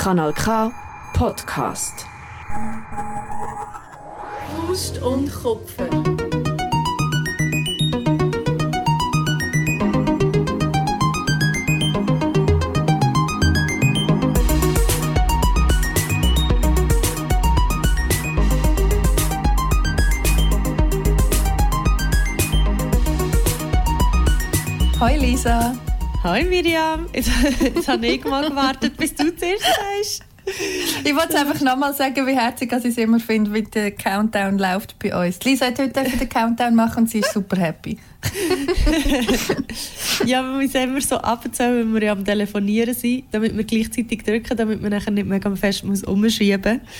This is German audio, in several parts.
Kanal K Podcast. Faust und Kopf. Hoi Lisa. Hi Miriam, jetzt, jetzt habe ich mal gewartet, bis du zuerst sagst. Ich wollte einfach nochmal sagen, wie herzig ich es immer finde, wie der Countdown läuft bei uns. Lisa hat heute den Countdown machen und sie ist super happy. ja, wir müssen immer so abzählen, wenn wir ja am Telefonieren sind, damit wir gleichzeitig drücken, damit man nachher nicht mega fest muss umschieben muss.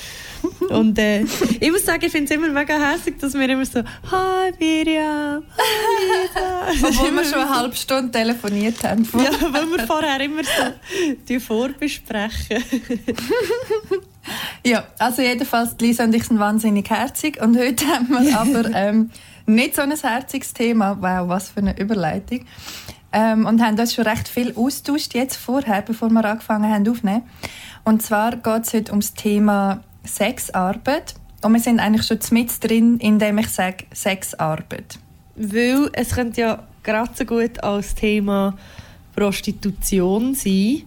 Und äh, ich muss sagen, ich finde es immer mega hässlich, dass wir immer so «Hi Miriam, hi Lisa». Obwohl wir schon eine halbe Stunde telefoniert haben. ja, weil wir vorher immer so die vorbesprechen. ja, also jedenfalls, Lisa und ich sind wahnsinnig herzig und heute haben wir aber ähm, nicht so ein herziges Thema. Wow, was für eine Überleitung. Ähm, und haben uns schon recht viel austauscht jetzt vorher, bevor wir angefangen haben aufzunehmen. Und zwar geht es heute ums Thema Sexarbeit. Und wir sind eigentlich schon mit drin, indem ich sage Sexarbeit. Weil es könnte ja gerade so gut als Thema Prostitution sein.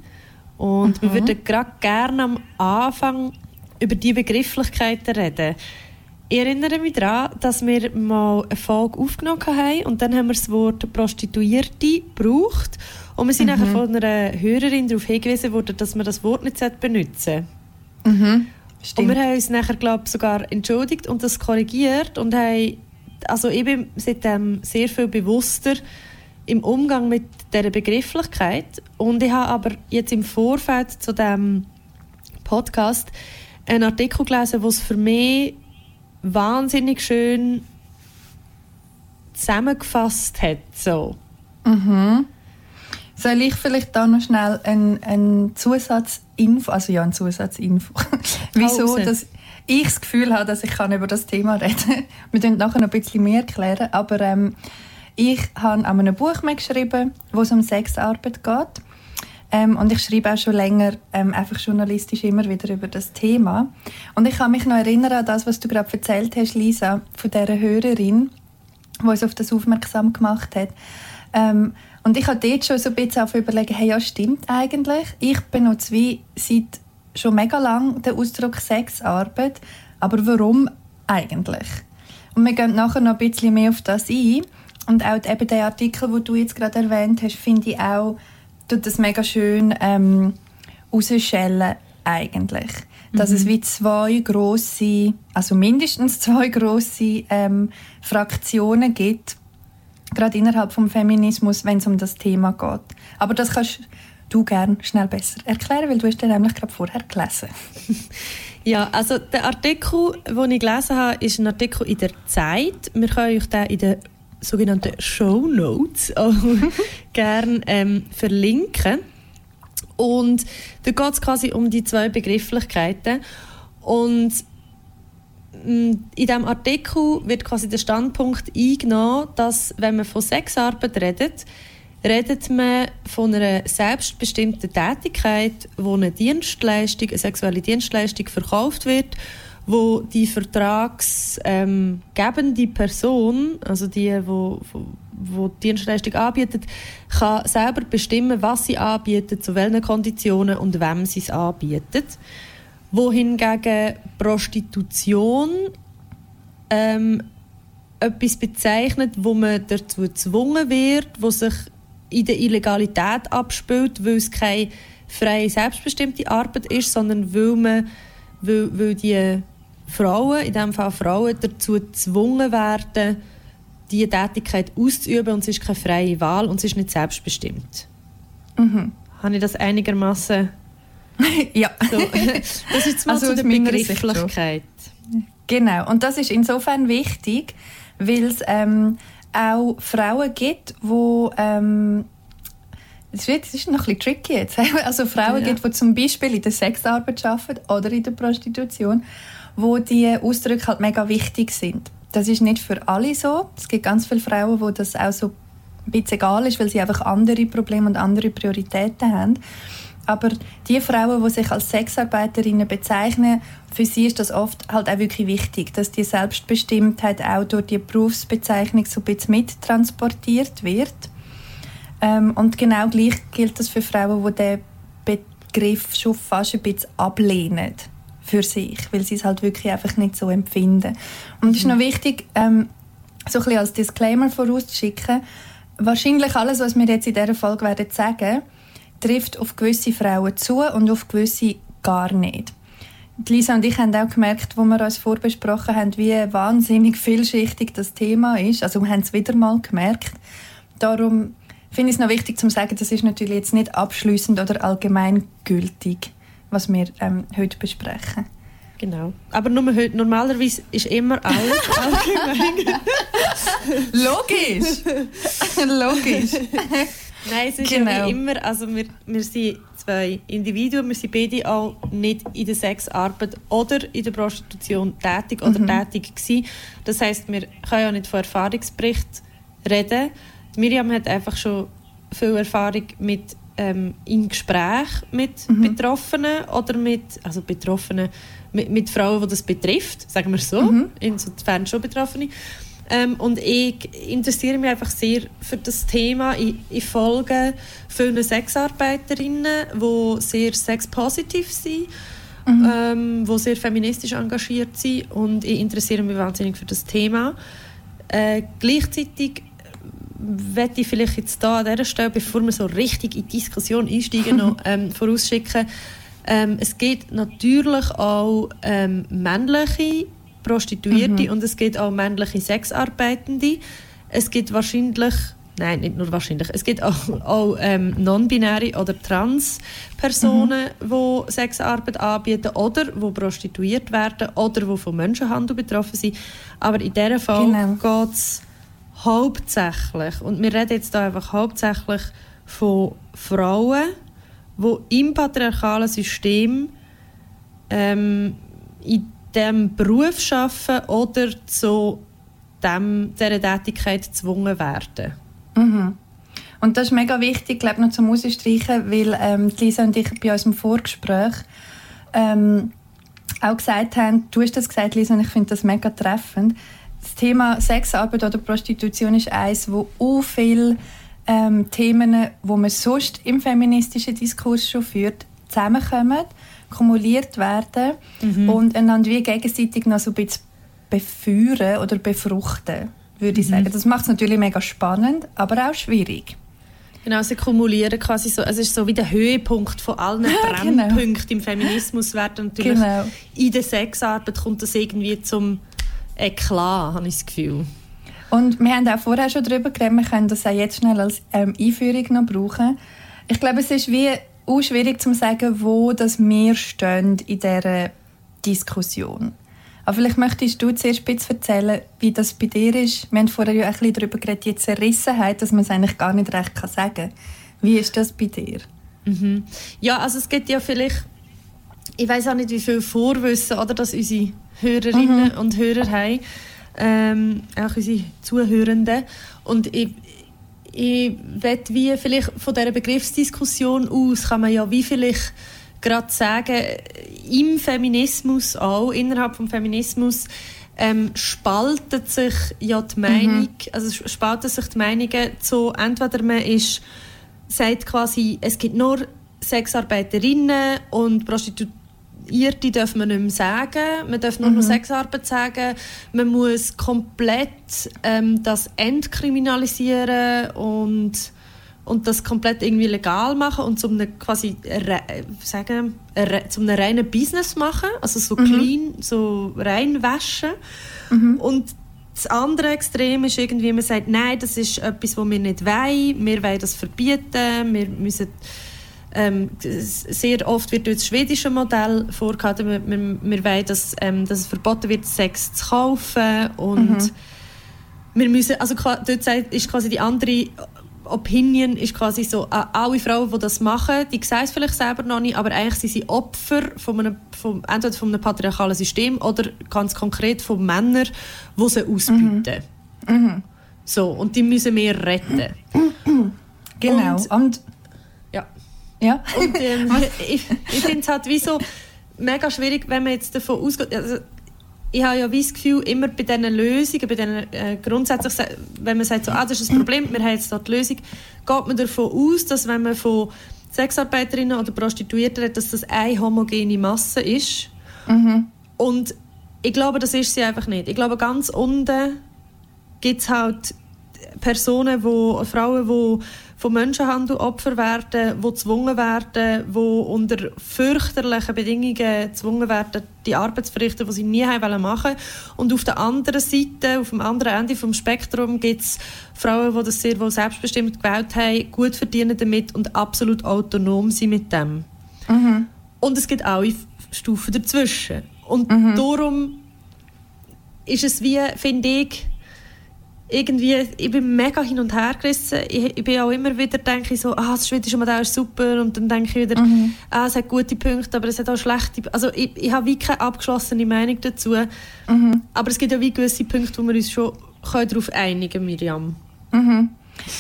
Und mhm. wir würden gerade gerne am Anfang über die Begrifflichkeiten reden. Ich erinnere mich daran, dass wir mal eine Folge aufgenommen haben und dann haben wir das Wort Prostituierte gebraucht. Und wir sind mhm. nachher von einer Hörerin darauf hingewiesen worden, dass wir das Wort nicht benutzen mhm. Und wir haben uns nachher, glaube sogar entschuldigt und das korrigiert und haben, also ich bin seitdem sehr viel bewusster im Umgang mit dieser Begrifflichkeit und ich habe aber jetzt im Vorfeld zu dem Podcast einen Artikel gelesen, wo es für mich wahnsinnig schön zusammengefasst hat. So. Mhm. Soll ich vielleicht da noch schnell einen, Zusatzinfo, also ja, einen Zusatzinfo, wieso dass ich das Gefühl habe, dass ich kann über das Thema reden kann. Wir können nachher noch ein bisschen mehr erklären, aber ähm, ich habe an einem Buch geschrieben, wo es um Sexarbeit geht. Ähm, und ich schreibe auch schon länger ähm, einfach journalistisch immer wieder über das Thema. Und ich kann mich noch erinnern an das, was du gerade erzählt hast, Lisa, von dieser Hörerin, die uns auf das aufmerksam gemacht hat. Ähm, und ich habe dort schon so ein bisschen auf überlegen, hey, ja, stimmt eigentlich. Ich benutze wie seit schon mega lang den Ausdruck Sexarbeit. Aber warum eigentlich? Und wir gehen nachher noch ein bisschen mehr auf das ein. Und auch eben der Artikel, den du jetzt gerade erwähnt hast, finde ich auch, tut das mega schön ähm, rausschellen eigentlich. Dass mhm. es wie zwei große, also mindestens zwei große ähm, Fraktionen gibt, gerade innerhalb vom Feminismus, wenn es um das Thema geht. Aber das kannst du gerne schnell besser erklären, weil du hast den nämlich gerade vorher gelesen. ja, also der Artikel, den ich gelesen habe, ist ein Artikel in der Zeit. Wir können euch den in den sogenannten Show Notes auch gerne ähm, verlinken. Und da geht es quasi um die zwei Begrifflichkeiten. Und in diesem Artikel wird quasi der Standpunkt eingenommen, dass wenn man von Sexarbeit redet, redet man von einer selbstbestimmten Tätigkeit, wo eine Dienstleistung, eine sexuelle Dienstleistung verkauft wird, wo die vertragsgebende Person, also die, wo, wo die Dienstleistung anbietet, kann selber bestimmen, was sie anbietet, zu welchen Konditionen und wem sie es anbietet wohingegen Prostitution ähm, etwas bezeichnet, wo man dazu gezwungen wird, wo sich in der Illegalität abspielt, weil es keine freie, selbstbestimmte Arbeit ist, sondern weil, man, weil, weil die Frauen, in diesem Fall Frauen, dazu gezwungen werden, diese Tätigkeit auszuüben und es ist keine freie Wahl und es ist nicht selbstbestimmt. Mhm. Habe ich das einigermaßen ja. So. Das ist mal also zu der Begrifflichkeit. Genau, und das ist insofern wichtig, weil es ähm, auch Frauen gibt, die ähm, das ist noch ein bisschen tricky jetzt. Also Frauen ja. gibt, die zum Beispiel in der Sexarbeit arbeiten oder in der Prostitution, wo die Ausdrücke halt mega wichtig sind. Das ist nicht für alle so. Es gibt ganz viele Frauen, die das auch so ein bisschen egal ist, weil sie einfach andere Probleme und andere Prioritäten haben. Aber die Frauen, die sich als Sexarbeiterinnen bezeichnen, für sie ist das oft halt auch wirklich wichtig, dass die Selbstbestimmtheit auch durch die Berufsbezeichnung so ein bisschen mittransportiert wird. Ähm, und genau gleich gilt das für Frauen, die den Begriff schon fast ein bisschen ablehnen für sich, weil sie es halt wirklich einfach nicht so empfinden. Und es ist noch wichtig, ähm, so ein bisschen als Disclaimer vorauszuschicken, wahrscheinlich alles, was wir jetzt in dieser Folge werden sagen, trifft auf gewisse Frauen zu und auf gewisse gar nicht. Lisa und ich haben auch gemerkt, wo wir uns vorbesprochen haben, wie wahnsinnig vielschichtig das Thema ist. Also wir haben es wieder mal gemerkt. Darum finde ich es noch wichtig zu sagen, das ist natürlich jetzt nicht abschließend oder allgemeingültig, was wir ähm, heute besprechen. Genau. Aber nur heute, normalerweise ist immer alles allgemein. Logisch! Logisch! Nein, es ist genau. ja wie immer, also wir, wir sind zwei Individuen, wir sind beide auch nicht in der Sexarbeit oder in der Prostitution tätig oder mhm. tätig gewesen. Das heißt, wir können ja nicht von Erfahrungsbericht reden. Miriam hat einfach schon viel Erfahrung mit ähm, in Gespräch mit mhm. Betroffenen oder mit also Betroffenen mit, mit Frauen, die das betrifft, sagen wir so, mhm. insofern schon Betroffene. Ähm, und ich interessiere mich einfach sehr für das Thema. Ich, ich folge vielen Sexarbeiterinnen, die sehr sexpositiv sind, mhm. ähm, die sehr feministisch engagiert sind und ich interessiere mich wahnsinnig für das Thema. Äh, gleichzeitig werde ich vielleicht jetzt da an dieser Stelle, bevor wir so richtig in die Diskussion einsteigen, noch ähm, vorausschicken, ähm, es gibt natürlich auch ähm, männliche Prostituierte mhm. und es gibt auch männliche Sexarbeitende. Es gibt wahrscheinlich, nein, nicht nur wahrscheinlich, es gibt auch, auch ähm, non-binäre oder trans-Personen, mhm. die Sexarbeit anbieten oder die prostituiert werden oder die von Menschenhandel betroffen sind. Aber in diesem Fall genau. geht es hauptsächlich, und wir reden jetzt da einfach hauptsächlich von Frauen, die im patriarchalen System ähm, in dem Beruf arbeiten oder zu dem, dieser Tätigkeit gezwungen werden. Mhm. Und das ist mega wichtig, glaube noch zum Ausstreichen, weil ähm, Lisa und ich bei unserem Vorgespräch ähm, auch gesagt haben, du hast das gesagt, Lisa, und ich finde das mega treffend. Das Thema Sexarbeit oder Prostitution ist eines, wo auch viele ähm, Themen, wo man sonst im feministischen Diskurs schon führt, zusammenkommen kumuliert werden mhm. und einander wie gegenseitig noch so ein bisschen befeuern oder befruchten, würde ich mhm. sagen. Das macht es natürlich mega spannend, aber auch schwierig. Genau, sie kumulieren quasi so, es ist so wie der Höhepunkt von allen genau. Brennpunkten genau. im Feminismus werden natürlich genau. in der Sexarbeit kommt das irgendwie zum Eklat, habe ich das Gefühl. Und wir haben auch vorher schon darüber geredet, wir können das auch jetzt schnell als ähm, Einführung noch brauchen. Ich glaube, es ist wie auch schwierig zu sagen, wo das wir stehen in dieser Diskussion. Aber vielleicht möchtest du zuerst ein bisschen erzählen, wie das bei dir ist. Wir haben vorher ja ein bisschen darüber geredet, die Zerrissenheit, dass man es eigentlich gar nicht recht sagen kann. Wie ist das bei dir? Mhm. Ja, also es gibt ja vielleicht, ich weiß auch nicht, wie viel Vorwissen oder dass unsere Hörerinnen mhm. und Hörer haben, ähm, auch unsere Zuhörenden. Und ich, ich wie vielleicht von dieser Begriffsdiskussion aus kann man ja wie vielleicht gerade sagen, im Feminismus auch, innerhalb des Feminismus, ähm, spaltet sich ja die Meinung, mhm. also spalten sich die Meinungen so, entweder man ist, sagt quasi, es gibt nur Sexarbeiterinnen und Prostituierte Irrte darf man nicht mehr sagen. Man darf nur mhm. noch Sexarbeit sagen. Man muss komplett ähm, das entkriminalisieren und, und das komplett irgendwie legal machen und zum einem quasi sagen, zum einem reinen Business machen. Also so mhm. clean, so reinwaschen. Mhm. Und das andere Extrem ist irgendwie, man sagt, nein, das ist etwas, was wir nicht wollen. Wir wollen das verbieten. Wir müssen ähm, sehr oft wird das schwedische Modell vorgehalten. Wir, wir, wir wollen, dass, ähm, dass es verboten wird, Sex zu kaufen. Und mhm. wir müssen, also dort ist quasi die andere Opinion ist quasi so, alle Frauen, die das machen, die sehen es vielleicht selber noch nicht, aber eigentlich sind sie Opfer von einem, von, entweder von einem patriarchalen System oder ganz konkret von Männern, die sie ausbeuten. Mhm. Mhm. So, und die müssen wir retten. Genau. Und- Und. Ja. Und ähm, ich, ich finde es halt wie so mega schwierig, wenn man jetzt davon ausgeht. Also, ich habe ja wie das Gefühl, immer bei diesen Lösungen, bei diesen äh, grundsätzlich, wenn man sagt, so, ah, das ist ein Problem, wir haben jetzt da die Lösung, geht man davon aus, dass wenn man von Sexarbeiterinnen oder Prostituierten redet, dass das eine homogene Masse ist. Und ich glaube, das ist sie einfach nicht. Ich glaube, ganz unten gibt es halt Personen, wo, Frauen, die von Menschenhandel Opfer werden, die gezwungen werden, die unter fürchterlichen Bedingungen gezwungen werden, die Arbeit zu verrichten, die sie nie haben wollen machen Und auf der anderen Seite, auf dem anderen Ende des Spektrum, gibt es Frauen, die das sehr wohl selbstbestimmt gewählt haben, gut verdienen damit und absolut autonom sind mit dem. Und es gibt auch Stufen dazwischen. Und darum ist es wie, finde ich, irgendwie, ich bin mega hin und her gerissen. Ich, ich bin auch immer wieder, denke ich so, ah, das schwedische Modell ist super und dann denke ich wieder, ah, es hat gute Punkte, aber es hat auch schlechte, also ich, ich habe wie keine abgeschlossene Meinung dazu. Aber es gibt ja wie gewisse Punkte, wo wir uns schon können darauf einigen Miriam.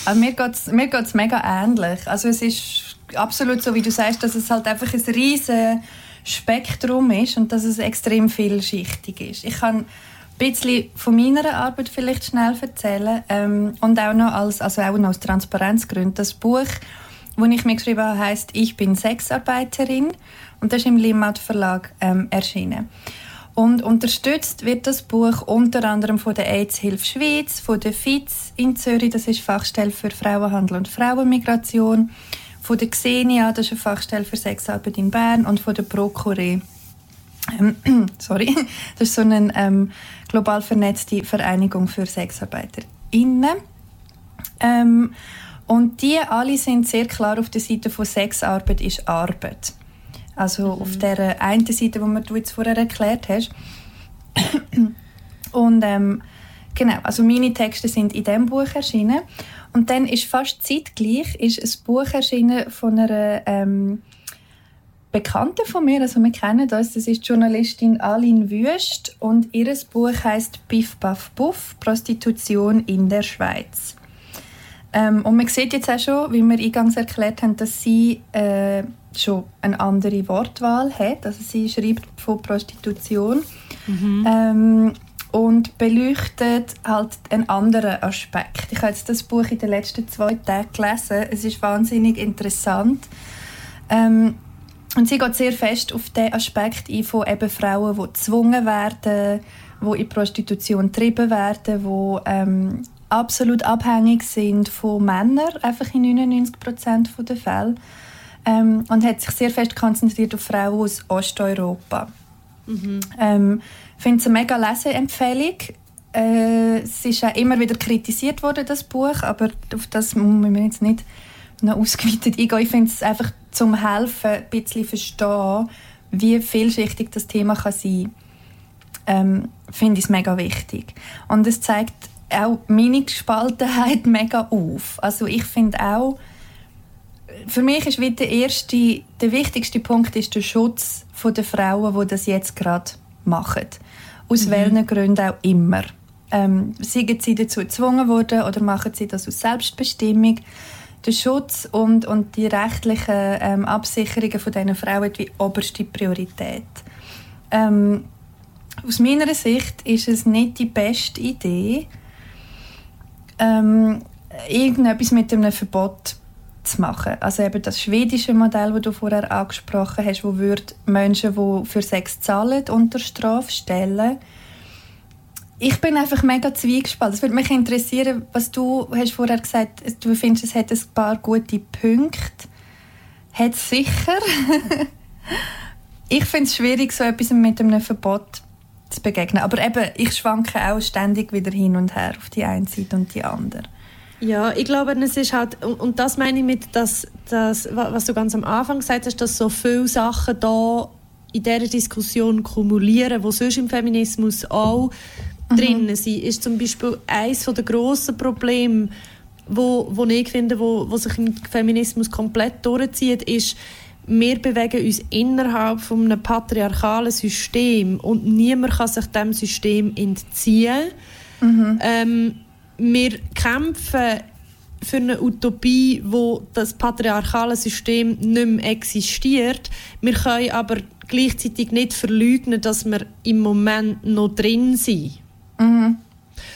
Also mir geht es mir geht's mega ähnlich. Also es ist absolut so, wie du sagst, dass es halt einfach ein riesiges Spektrum ist und dass es extrem vielschichtig ist. Ich kann bisschen von meiner Arbeit vielleicht schnell erzählen ähm, und auch noch als, also auch noch aus Transparenzgründen. Das Buch, das ich mir geschrieben habe, heisst «Ich bin Sexarbeiterin» und das ist im Limmat Verlag ähm, erschienen. Und unterstützt wird das Buch unter anderem von der AIDS-Hilfe Schweiz, von der FIZ in Zürich, das ist Fachstelle für Frauenhandel und Frauenmigration, von der Xenia, das ist eine Fachstelle für Sexarbeit in Bern und von der Procure. Ähm, sorry, das ist so eine ähm, global vernetzte Vereinigung für SexarbeiterInnen. Ähm, und die alle sind sehr klar auf der Seite von Sexarbeit ist Arbeit. Also auf der einen Seite, wo du jetzt vorher erklärt hast. Und ähm, genau, also meine Texte sind in diesem Buch erschienen. Und dann ist fast zeitgleich ist ein Buch erschienen von einer ähm, Bekannten von mir, also wir kennen das, das ist die Journalistin Aline Wüst und ihr Buch heißt Biff Baff Buff, Prostitution in der Schweiz. Ähm, und man sieht jetzt auch schon, wie wir eingangs erklärt haben, dass sie äh, schon eine andere Wortwahl hat. Also sie schreibt von Prostitution ähm, und beleuchtet halt einen anderen Aspekt. Ich habe jetzt das Buch in den letzten zwei Tagen gelesen. Es ist wahnsinnig interessant. Ähm, und sie geht sehr fest auf den Aspekt ein von eben Frauen, die gezwungen werden, die in Prostitution getrieben werden, die ähm, absolut abhängig sind von Männern, einfach in 99 Prozent der Fälle. Ähm, und hat sich sehr fest konzentriert auf Frauen aus Osteuropa. Ähm, ich finde es eine mega Leseempfehlung. Äh, es ist auch immer wieder kritisiert worden, das Buch, aber auf das müssen wir jetzt nicht noch ausgeweitet eingehen. Ich finde es einfach zum Helfen, ein bisschen verstehen, wie vielschichtig das Thema kann sein kann, ähm, finde ich es mega wichtig. Und es zeigt auch meine Gespaltenheit mega auf. Also ich finde auch, für mich ist wieder der erste, der wichtigste Punkt ist der Schutz von der Frauen, die das jetzt gerade machen. Aus welchen Gründen auch immer. Ähm, seien sie dazu gezwungen worden oder machen sie das aus Selbstbestimmung? Der Schutz und, und die rechtlichen ähm, Absicherungen von diesen Frauen wie oberste Priorität. Ähm, aus meiner Sicht ist es nicht die beste Idee, ähm, irgendetwas mit einem Verbot zu machen. Also eben das schwedische Modell, das du vorher angesprochen hast, wo würde Menschen, die für Sex zahlen, unter Strafe stellen. Ich bin einfach mega zwiegespalten. Es würde mich interessieren, was du hast vorher gesagt du findest, es hat ein paar gute Punkte. Hat es sicher. ich finde es schwierig, so etwas mit einem Verbot zu begegnen. Aber eben, ich schwanke auch ständig wieder hin und her auf die eine Seite und die andere. Ja, ich glaube, es ist halt, und, und das meine ich mit, dass, dass, was du ganz am Anfang gesagt hast, dass so viele Sachen da in dieser Diskussion kumulieren, wo sonst im Feminismus auch drin sind, ist zum Beispiel eines der grossen Probleme, wo, wo ich finde, wo, wo sich im Feminismus komplett durchzieht, ist, wir bewegen uns innerhalb von einem patriarchalen System und niemand kann sich dem System entziehen. Ähm, wir kämpfen für eine Utopie, wo das patriarchale System nicht mehr existiert. Wir können aber gleichzeitig nicht verleugnen, dass wir im Moment noch drin sind. Mhm.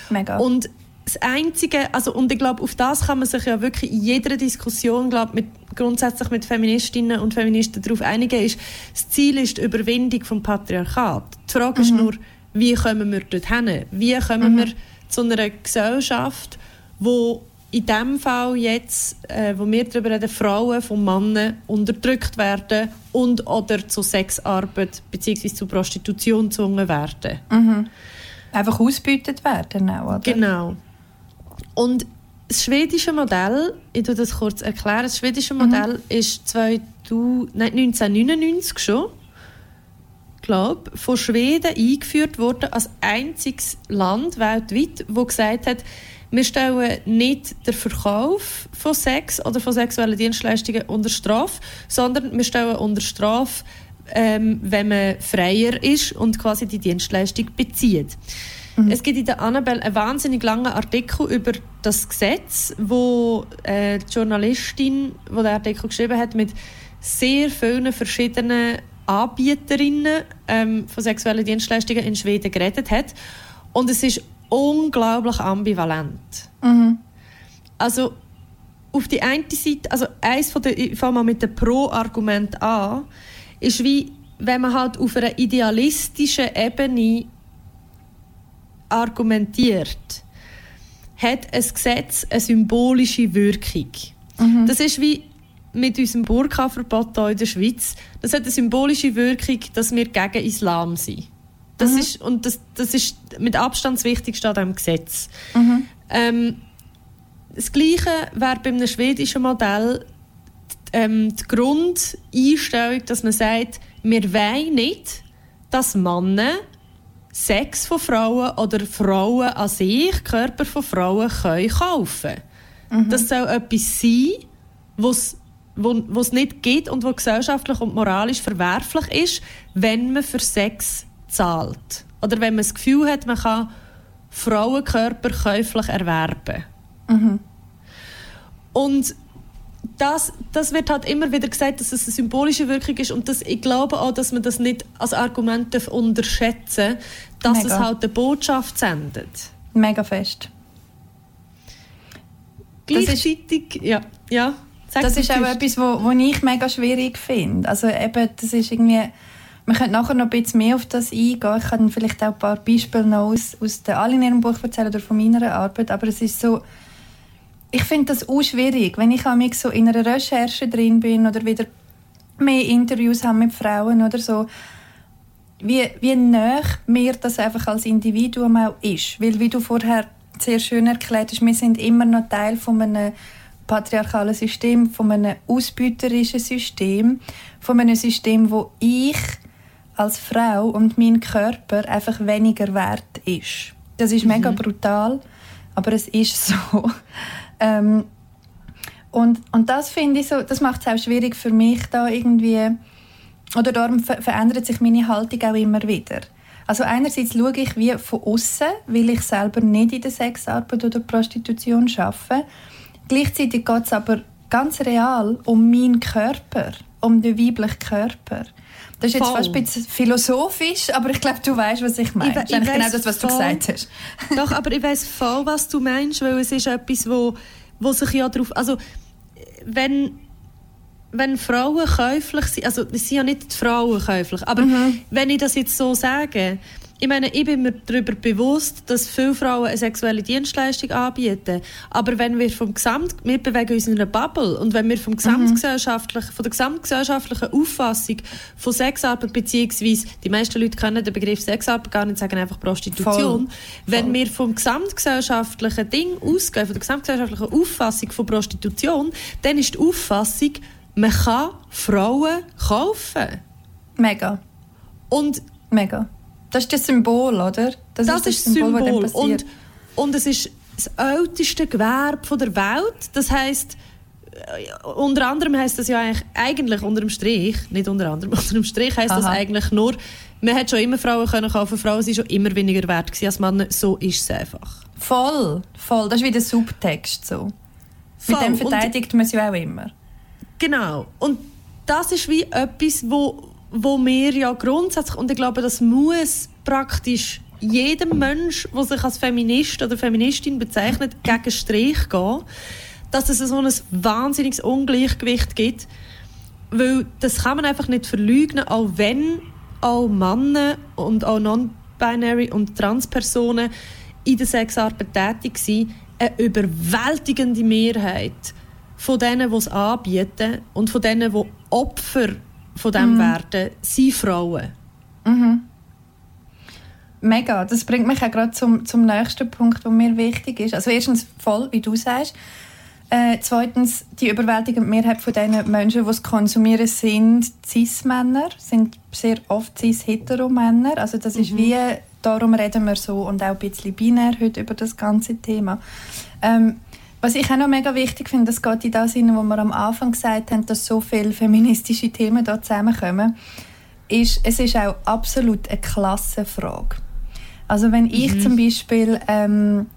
Mega. Und das Einzige, also und ich glaube, auf das kann man sich ja wirklich in jeder Diskussion, glaube mit grundsätzlich mit Feministinnen und Feministen darauf einigen, ist, das Ziel ist die Überwindung vom Patriarchat. Die Frage mhm. ist nur, wie kommen wir dorthin? Wie kommen mhm. wir zu einer Gesellschaft, wo in dem Fall jetzt, äh, wo wir darüber reden, Frauen von Männern unterdrückt werden und oder zu Sexarbeit bzw. zu Prostitution gezwungen werden. Mhm. Einfach ausbeutet werden auch, oder? Genau. Und das schwedische Modell, ich tue das kurz erklären, das schwedische mhm. Modell mhm. ist 2000, nein, 1999 schon, glaube von Schweden eingeführt worden als einziges Land weltweit, wo gesagt hat, wir stellen nicht den Verkauf von Sex oder von sexuellen Dienstleistungen unter Strafe, sondern wir stellen unter Strafe, ähm, wenn man freier ist und quasi die Dienstleistung bezieht. Mhm. Es gibt in der Annabelle einen wahnsinnig langen Artikel über das Gesetz, wo äh, die Journalistin, die den Artikel geschrieben hat, mit sehr vielen verschiedenen Anbieterinnen ähm, von sexuellen Dienstleistungen in Schweden geredet hat. Und es ist unglaublich ambivalent. Mhm. Also auf die eine Seite, also eins von der, ich fange mal mit dem Pro-Argument an, ist wie, wenn man halt auf einer idealistischen Ebene argumentiert, hat ein Gesetz eine symbolische Wirkung. Mhm. Das ist wie mit unserem Burka-Verbot in der Schweiz. Das hat eine symbolische Wirkung, dass wir gegen Islam sind. Das mhm. ist, und das, das ist mit Abstand das Wichtigste an diesem Gesetz. Mhm. Ähm, das Gleiche wäre bei einem schwedischen Modell ähm, die Grundeinstellung, dass man sagt, wir wollen nicht, dass Männer Sex von Frauen oder Frauen an sich, Körper von Frauen, können kaufen mhm. Das soll etwas sein, was wo es nicht geht und wo gesellschaftlich und moralisch verwerflich ist, wenn man für Sex zahlt. Oder wenn man das Gefühl hat, man kann Frauenkörper käuflich erwerben. Mhm. Und das, das wird halt immer wieder gesagt, dass es eine symbolische Wirkung ist und das, ich glaube auch, dass man das nicht als Argument unterschätzen darf, dass Mega. es halt eine Botschaft sendet. Mega fest. Gleichzeitig, ja, ja. das ist auch etwas, wo, wo ich mega schwierig finde. Also eben, das ist irgendwie wir können nachher noch ein bisschen mehr auf das eingehen. Ich kann vielleicht auch ein paar Beispiele noch aus, aus der Buch erzählen oder von meiner Arbeit. Aber es ist so, ich finde das auch schwierig, wenn ich mich so in einer Recherche drin bin oder wieder mehr Interviews habe mit Frauen oder so, wie, wie nah mir das einfach als Individuum auch ist. Weil, wie du vorher sehr schön erklärt hast, wir sind immer noch Teil von einem patriarchalen System, von einem ausbeuterischen System, von einem System, wo ich als Frau und mein Körper einfach weniger wert ist. Das ist mhm. mega brutal, aber es ist so. Ähm, und, und das finde ich so, das macht es auch schwierig für mich da irgendwie, oder darum ver verändert sich meine Haltung auch immer wieder. Also einerseits schaue ich wie von außen, weil ich selber nicht in der Sexarbeit oder Prostitution arbeite. Gleichzeitig geht es aber ganz real um meinen Körper, um den weiblichen Körper. Das ist jetzt voll. fast ein bisschen philosophisch, aber ich glaube, du weißt, was ich meine. Ich, das ist genau das, was du gesagt hast. Doch, aber ich weiß voll, was du meinst, weil es ist etwas, wo, wo sich ja darauf... Also, wenn wenn Frauen käuflich sind, also es sind ja nicht die Frauen käuflich, aber mhm. wenn ich das jetzt so sage, ich meine, ich bin mir darüber bewusst, dass viele Frauen eine sexuelle Dienstleistung anbieten. Aber wenn wir vom Gesamt, wir bewegen uns in einer Bubble und wenn wir vom gesamtgesellschaftlichen, von der gesamtgesellschaftlichen Auffassung von Sexarbeit beziehungsweise die meisten Leute kennen den Begriff Sexarbeit gar nicht, sagen einfach Prostitution. Voll. Wenn Voll. wir vom gesamtgesellschaftlichen Ding ausgehen, von der gesamtgesellschaftlichen Auffassung von Prostitution, dann ist die Auffassung, man kann Frauen kaufen. Mega. Und Mega. Das ist das Symbol, oder? Das, das ist das Symbol. Symbol. Und, und es ist das älteste Gewerbe der Welt. Das heißt, äh, unter anderem heißt das ja eigentlich, eigentlich unter dem Strich, nicht unter anderem, unter dem Strich heißt das eigentlich nur, man hat schon immer Frauen können kaufen, Frauen sind schon immer weniger wert gewesen als Männer, so ist es einfach. Voll, voll, das ist wie der Subtext so. Voll. Mit dem verteidigt man sie auch immer. Genau, und das ist wie etwas, wo, wo wir ja grundsätzlich, und ich glaube, das muss praktisch jedem Mensch, der sich als Feminist oder Feministin bezeichnet, gegen Strich gehen, dass es so ein wahnsinniges Ungleichgewicht gibt, weil das kann man einfach nicht verleugnen, auch wenn auch Männer und auch non-binary und Transpersonen in der Sexarbeit tätig sind, eine überwältigende Mehrheit von denen, die es anbieten und von denen, die Opfer von dem mhm. werden, sind Frauen. Mhm. Mega. Das bringt mich auch gerade zum, zum nächsten Punkt, der mir wichtig ist. Also erstens voll, wie du sagst. Äh, zweitens, die überwältigende Mehrheit von den Menschen, die es konsumieren, sind Cis-Männer, sind sehr oft Cis-Hetero-Männer. Also das mhm. ist wie, darum reden wir so und auch ein bisschen binär heute über das ganze Thema. Ähm, was ich auch noch mega wichtig finde, das geht in das hinein, wo wir am Anfang gesagt haben, dass so viele feministische Themen da zusammenkommen, ist, es ist auch absolut eine Klassenfrage. Also wenn ich mhm. zum Beispiel, ähm,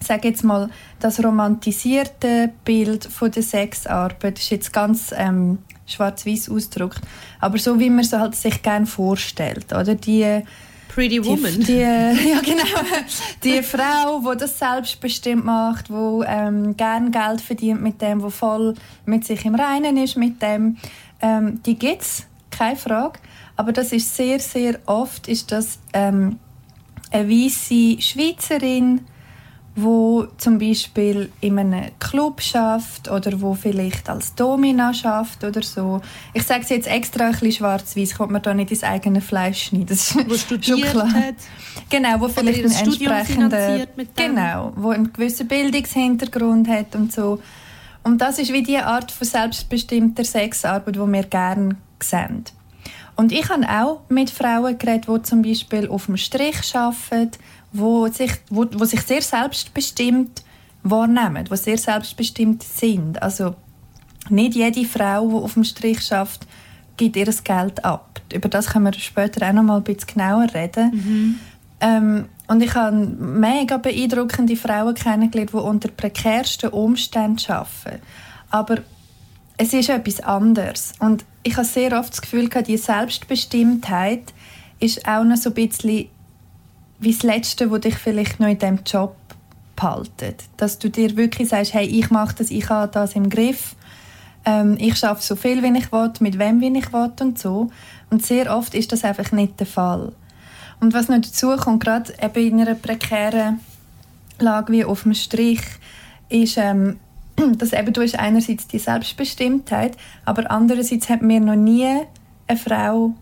sage jetzt mal, das romantisierte Bild von der Sexarbeit ist jetzt ganz ähm, schwarz-weiß ausgedrückt, aber so wie man es halt sich gerne vorstellt, oder die Pretty Woman. Die, die, ja, genau. Die Frau, die das selbstbestimmt macht, die ähm, gern Geld verdient mit dem, die voll mit sich im Reinen ist mit dem, ähm, die gibt es, keine Frage. Aber das ist sehr, sehr oft ist das ähm, eine weiße Schweizerin, wo zum Beispiel in einem Club schafft oder wo vielleicht als Domina schafft oder so. Ich sage es jetzt extra ein bisschen schwarz-weiß, ich will mir da nicht ins eigene Fleisch schneiden. Das wo studiert klar. hat. Genau, wo vielleicht einen entsprechenden, genau, wo einen gewissen Bildungshintergrund hat und so. Und das ist wie die Art von selbstbestimmter Sexarbeit, die wir gerne sehen. Und ich habe auch mit Frauen geredet, die zum Beispiel auf dem Strich arbeiten, wo sich, wo, wo sich sehr selbstbestimmt wahrnehmen, die sehr selbstbestimmt sind. Also nicht jede Frau, die auf dem Strich schafft, gibt ihr Geld ab. Über das können wir später auch noch mal ein bisschen genauer reden. Mhm. Ähm, und ich habe mega beeindruckende Frauen kennengelernt, die unter prekärsten Umständen arbeiten. Aber es ist etwas anderes. Und ich habe sehr oft das Gefühl, die Selbstbestimmtheit ist auch noch so ein bisschen wie das Letzte, was dich vielleicht noch in diesem Job behaltet. Dass du dir wirklich sagst, hey, ich mache das, ich habe das im Griff. Ähm, ich schaffe so viel, wie ich will, mit wem, wie ich will und so. Und sehr oft ist das einfach nicht der Fall. Und was noch dazu kommt, gerade eben in einer prekären Lage wie auf dem Strich, ist, ähm, dass eben du hast einerseits die Selbstbestimmtheit, aber andererseits hat mir noch nie eine Frau,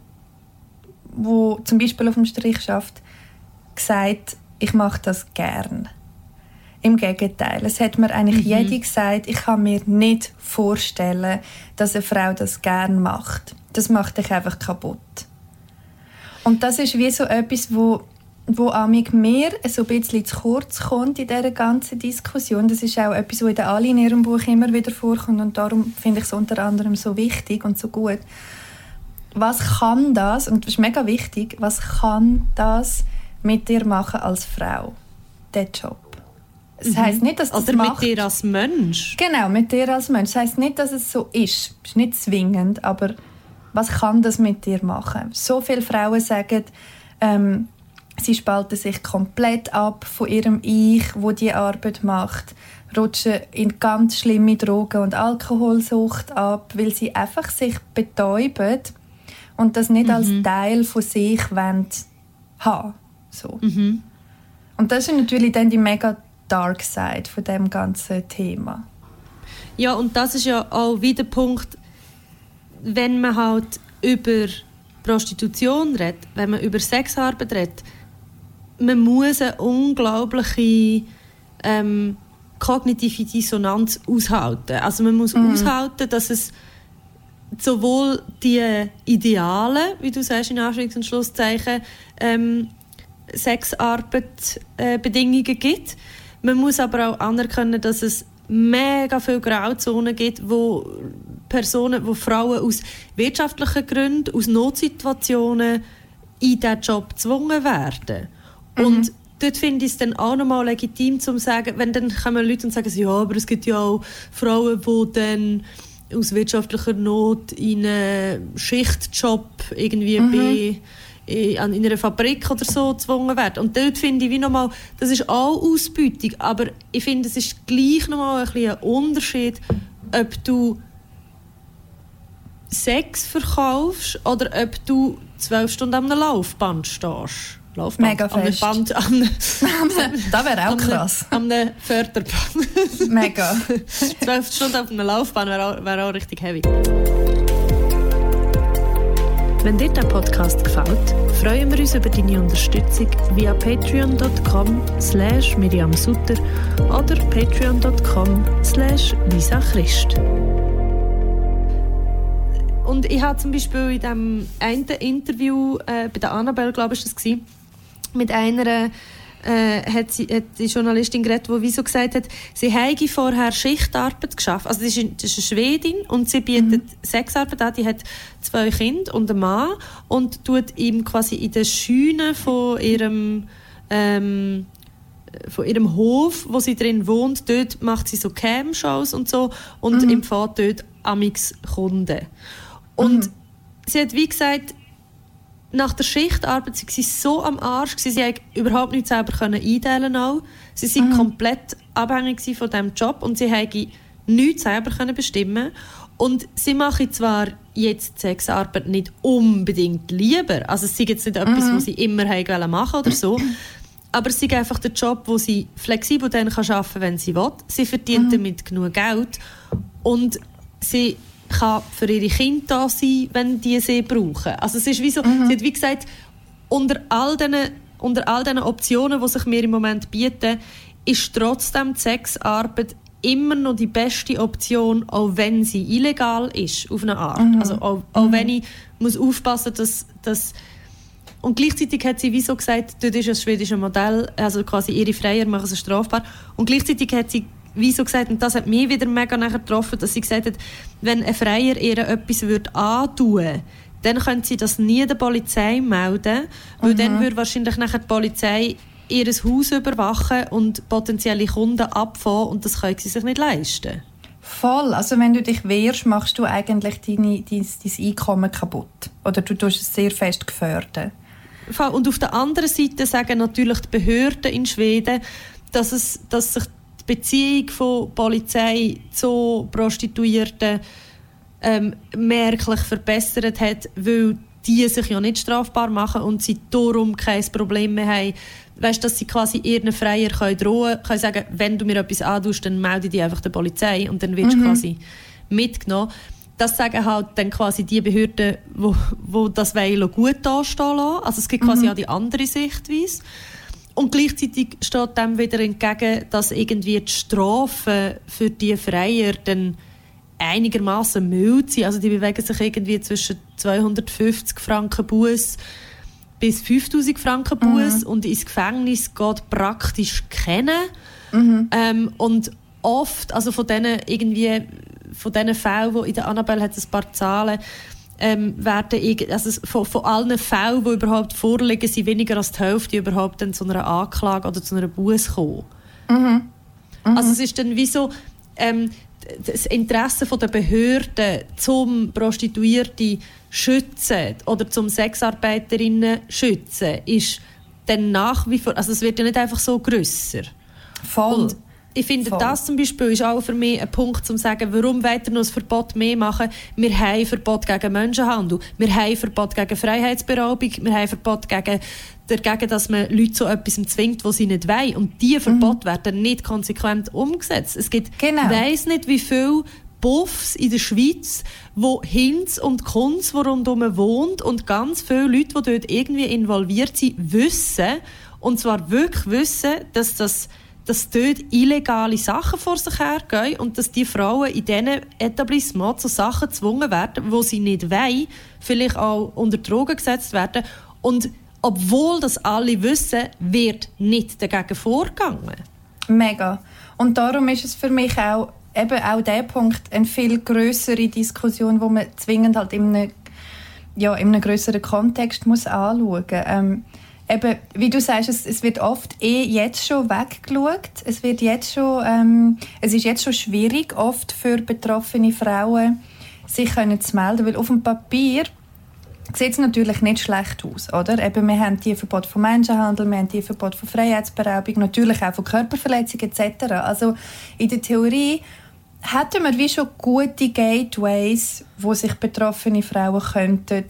die zum Beispiel auf dem Strich schafft, gesagt, ich mache das gern. Im Gegenteil, es hat mir eigentlich mhm. jede gesagt, ich kann mir nicht vorstellen, dass eine Frau das gern macht. Das macht dich einfach kaputt. Und das ist wie so etwas, wo wo amig mir so ein bisschen zu kurz kommt in dieser ganzen Diskussion. Das ist auch etwas, was in der Ali in ihrem Buch immer wieder vorkommt und darum finde ich es unter anderem so wichtig und so gut. Was kann das, und das ist mega wichtig, was kann das mit dir machen als Frau, der Job? Das mhm. heißt nicht, dass das Oder macht. mit dir als Mensch. Genau, mit dir als Mensch. Das heißt nicht, dass es so ist. Es ist nicht zwingend, aber was kann das mit dir machen? So viele Frauen sagen, ähm, Sie spalten sich komplett ab von ihrem Ich, wo die Arbeit macht, rutschen in ganz schlimme Drogen- und Alkoholsucht ab, weil sie einfach sich betäuben und das nicht mhm. als Teil von sich wollen haben. So. Mhm. Und das ist natürlich dann die mega Dark Side von dem ganzen Thema. Ja, und das ist ja auch wieder der Punkt, wenn man halt über Prostitution redet, wenn man über Sexarbeit redet, man muss eine unglaubliche ähm, kognitive Dissonanz aushalten. Also man muss mhm. aushalten, dass es sowohl die Ideale, wie du sagst in Anführungs- und Schlusszeichen, ähm, Sexarbeitsbedingungen äh, gibt. Man muss aber auch anerkennen, dass es mega viele Grauzonen gibt, wo Personen, wo Frauen aus wirtschaftlichen Gründen, aus Notsituationen in diesen Job gezwungen werden. Mhm. Und dort finde ich es dann auch nochmal legitim, zu sagen, wenn dann kommen Leute und sagen, ja, aber es gibt ja auch Frauen, die dann aus wirtschaftlicher Not in einen Schichtjob irgendwie mhm. bei in einer Fabrik oder so gezwungen werden. Und dort finde ich wie nochmal, das ist auch Ausbeutung, aber ich finde, es ist gleich nochmal ein, ein Unterschied, ob du Sex verkaufst oder ob du zwölf Stunden am Laufband stehst. Laufband. Mega fest. Am Band, am das wäre auch krass. Am Förderband. Mega. zwölf Stunden auf einem Laufband wäre auch, wär auch richtig heavy. Wenn dir der Podcast gefällt, freuen wir uns über deine Unterstützung via patreon.com slash miriamsutter oder patreon.com slash visachrist. Und ich habe zum Beispiel in dem einen Interview äh, bei der Annabelle, glaube ich, das war, mit einer äh, hat, sie, hat die Journalistin geredet, die wieso gesagt hat, sie habe vorher Schichtarbeit geschafft. Also das ist, das ist eine Schwedin und sie bietet mhm. Sexarbeit an. Die hat zwei Kinder und einen Mann und tut ihm quasi in den Scheunen von ihrem ähm, von ihrem Hof, wo sie drin wohnt, dort macht sie so Cam-Shows und so und mhm. empfängt dort amix Kunden. Und mhm. sie hat wie gesagt, nach der Schichtarbeit sie so am Arsch, sie konnte überhaupt nicht selber einteilen auch. Sie waren mhm. komplett abhängig von diesem Job und sie konnte nichts selber bestimmen und sie machen zwar jetzt Sexarbeit nicht unbedingt lieber, also es ist jetzt nicht mhm. etwas, was sie immer machen oder so, aber es ist einfach der Job, wo sie flexibel dann kann arbeiten kann, wenn sie will. Sie verdient mhm. damit genug Geld und sie kann für ihre Kinder da sein, wenn die sie brauchen. Also es ist wie so, mhm. sie hat wie gesagt, unter all diesen, unter all diesen Optionen, die sich mir im Moment bieten, ist trotzdem die Sexarbeit immer noch die beste Option, auch wenn sie illegal ist, auf eine Art. Mhm. Also auch, auch mhm. wenn ich muss aufpassen, dass, dass und gleichzeitig hat sie wie so gesagt, dort ist ein schwedisches Modell, also quasi ihre Freier machen sie strafbar. Und gleichzeitig hat sie wie so gesagt, und das hat mich wieder mega nachher getroffen, dass sie gesagt hat, wenn ein Freier ihr etwas würde antun dann könnte sie das nie der Polizei melden, weil mhm. dann würde wahrscheinlich nachher die Polizei ihr Haus überwachen und potenzielle Kunden abfahren und das können sie sich nicht leisten. Voll. Also wenn du dich wehrst, machst du eigentlich deine, dein, dein Einkommen kaputt. Oder du tust es sehr fest gefördert. Und auf der anderen Seite sagen natürlich die Behörden in Schweden, dass, es, dass sich Beziehung von Polizei zu Prostituierten ähm, merklich verbessert hat, weil die sich ja nicht strafbar machen und sie darum kein Problem mehr haben. Weißt, dass sie quasi ihren Freier können drohen können, sagen, wenn du mir etwas antust, dann melde dich einfach der Polizei und dann wirst du mhm. quasi mitgenommen. Das sagen halt dann quasi die Behörden, wo, wo das wollen, gut dastehen lassen. Also es gibt quasi mhm. auch die andere Sichtweise. Und gleichzeitig steht dem wieder entgegen, dass irgendwie die Strafen für die Freier dann einigermaßen mild sind. Also die bewegen sich irgendwie zwischen 250 Franken Buß bis 5000 Franken Buß mhm. und ins Gefängnis geht praktisch kennen. Mhm. Ähm, und oft, also von diesen irgendwie von diesen Fällen, wo in der Annabelle hat es ein paar Zahlen, ähm, werden also von, von allen Fällen, die überhaupt vorliegen, sind weniger als die Hälfte überhaupt dann zu einer Anklage oder zu einer Buß kommen. Mhm. Mhm. Also es ist dann wie so, ähm, das Interesse der Behörden zum Prostituierten schützen oder zum Sexarbeiterinnen schützen ist dann nach wie vor, also es wird ja nicht einfach so grösser. Voll. Und ich finde, Voll. das zum Beispiel ist auch für mich ein Punkt, um zu sagen, warum weiter noch ein Verbot mehr machen? Wir haben ein Verbot gegen Menschenhandel, wir haben ein Verbot gegen Freiheitsberaubung, wir haben ein Verbot gegen, dagegen, dass man Leute zu etwas zwingt, was sie nicht wollen. Und diese Verbote mhm. werden nicht konsequent umgesetzt. Es gibt, genau. ich weiss nicht, wie viele Buffs in der Schweiz, wo Hinz und Kunz, wo rundherum wohnt und ganz viele Leute, die dort irgendwie involviert sind, wissen, und zwar wirklich wissen, dass das dass dort illegale Sachen vor sich hergehen und dass die Frauen in diesen Etablissements zu Sachen gezwungen werden, wo sie nicht wollen, vielleicht auch unter Drogen gesetzt werden. Und obwohl das alle wissen, wird nicht dagegen vorgegangen. Mega. Und darum ist es für mich auch eben auch der Punkt eine viel größere Diskussion, wo man zwingend halt in einem, ja, in einem größeren Kontext muss anschauen. Ähm, eben, wie du sagst, es, es, wird oft eh jetzt schon weggeschaut. Es wird jetzt schon, ähm, es ist jetzt schon schwierig oft für betroffene Frauen sich können zu melden, weil auf dem Papier sieht es natürlich nicht schlecht aus, oder? Eben, wir haben die Verbot von Menschenhandel, wir haben die Verbot von Freiheitsberaubung, natürlich auch von Körperverletzungen etc. Also in der Theorie hätten wir wie schon gute Gateways, wo sich betroffene Frauen könnten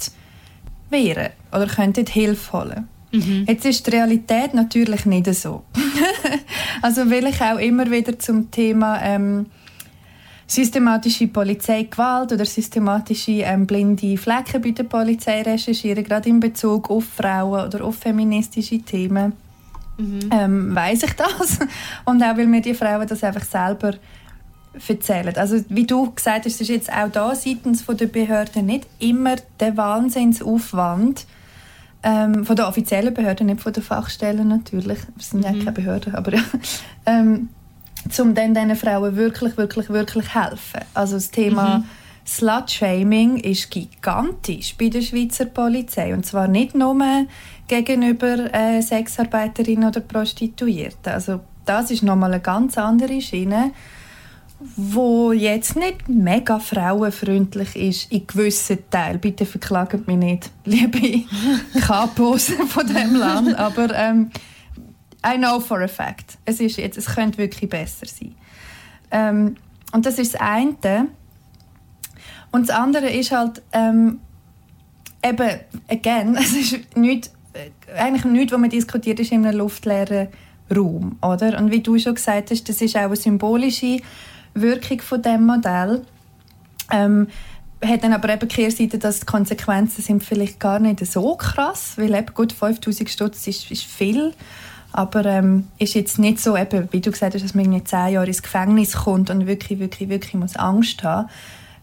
wehren oder könnten Hilfe holen. Mhm. Jetzt ist die Realität natürlich nicht so. also will ich auch immer wieder zum Thema ähm, systematische Polizeigewalt oder systematische ähm, blinde Flecken bei der Polizei recherchieren, gerade in Bezug auf Frauen oder auf feministische Themen. Mhm. Ähm, weiß ich das und auch weil mir die Frauen das einfach selber erzählen. Also wie du gesagt hast, ist jetzt auch da seitens der Behörden nicht immer der Wahnsinnsaufwand ähm, von der offiziellen Behörde, nicht von der Fachstellen natürlich. Wir sind mhm. ja keine Behörde, aber ja. Ähm, um dann diesen Frauen wirklich, wirklich, wirklich helfen. Also das Thema mhm. Slut-Shaming ist gigantisch bei der Schweizer Polizei. Und zwar nicht nur gegenüber äh, Sexarbeiterinnen oder Prostituierten. Also das ist nochmal eine ganz andere Schiene wo jetzt nicht mega frauenfreundlich ist in gewissen Teilen. Bitte verklagen mich nicht, liebe Kapos von dem Land, aber ähm, I know for a fact. Es, ist jetzt, es könnte wirklich besser sein. Ähm, und das ist das eine. Und das andere ist halt ähm, eben, again, es ist nicht, äh, eigentlich nichts, was man diskutiert, ist in einem luftleeren Raum, oder? Und wie du schon gesagt hast, das ist auch eine symbolische Wirkung von dem Modell. Ähm, hat dann aber eben Kehrseite, dass die Konsequenzen sind vielleicht gar nicht so krass, weil eben gut 5000 Stutz ist, ist viel, aber ähm, ist jetzt nicht so, eben, wie du gesagt hast, dass man irgendwie zehn Jahre ins Gefängnis kommt und wirklich, wirklich, wirklich muss Angst haben.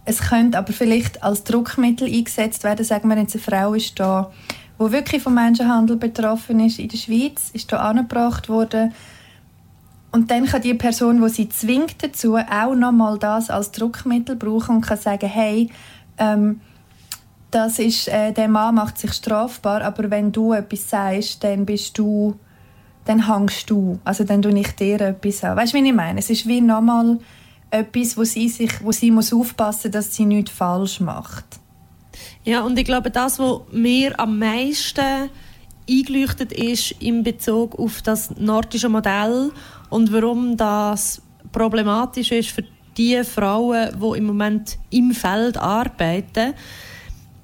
Es könnte aber vielleicht als Druckmittel eingesetzt werden, sagen wir jetzt, eine Frau ist da, die wirklich vom Menschenhandel betroffen ist in der Schweiz, ist da angebracht worden, und dann kann die Person, die sie zwingt dazu, auch nochmal das als Druckmittel brauchen und kann sagen, hey, ähm, das ist, äh, der Mann macht sich strafbar, aber wenn du etwas sagst, dann bist du, dann hängst du. Also dann tue ich dir etwas an. Weißt du, wie ich meine? Es ist wie nochmal etwas, wo sie, sich, wo sie muss aufpassen muss, dass sie nichts falsch macht. Ja, und ich glaube, das, was mir am meisten eingeleuchtet ist in Bezug auf das nordische Modell und warum das problematisch ist für die Frauen, die im Moment im Feld arbeiten,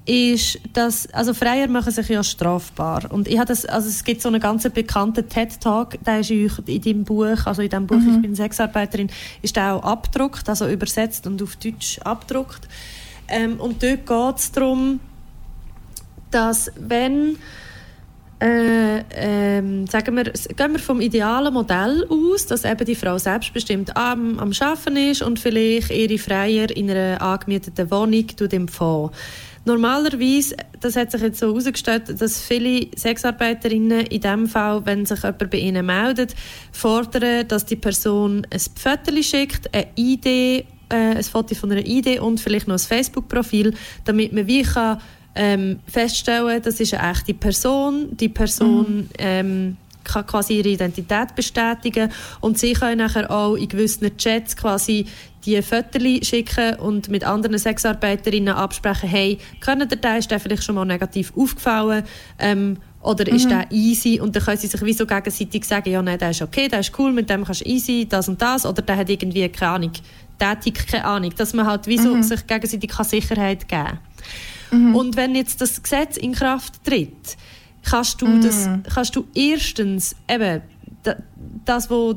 ist, dass also Freier machen sich ja strafbar und ich das, also es gibt so einen ganz bekannten TED Talk, der ist in deinem Buch, also in dem Buch mhm. ich bin Sexarbeiterin, ist der auch abgedruckt, also übersetzt und auf Deutsch abgedruckt ähm, und dort geht es darum, dass wenn äh, ähm, sagen wir, gehen wir vom idealen Modell aus, dass eben die Frau selbstbestimmt am, am Arbeiten ist und vielleicht ihre Freier in einer angemieteten Wohnung empfangen. Normalerweise, das hat sich jetzt so herausgestellt, dass viele Sexarbeiterinnen in dem Fall, wenn sich jemand bei ihnen meldet, fordern, dass die Person ein Foto schickt, eine ID, äh, ein Foto von einer ID und vielleicht noch ein Facebook-Profil, damit man wie kann ähm, feststellen, das ist eine echte Person. Die Person mhm. ähm, kann quasi ihre Identität bestätigen und sie können nachher auch in gewissen Chats quasi die Fotos schicken und mit anderen Sexarbeiterinnen absprechen, hey, können der da ist der vielleicht schon mal negativ aufgefallen ähm, oder ist mhm. der easy und dann können sie sich wie so gegenseitig sagen, ja, nein, der ist okay, der ist cool, mit dem kannst du easy, das und das oder der hat irgendwie, keine Ahnung, der tickt keine Ahnung, dass man halt wie so mhm. sich gegenseitig Sicherheit geben kann. Mhm. Und wenn jetzt das Gesetz in Kraft tritt, kannst du, mhm. das, kannst du erstens eben das, was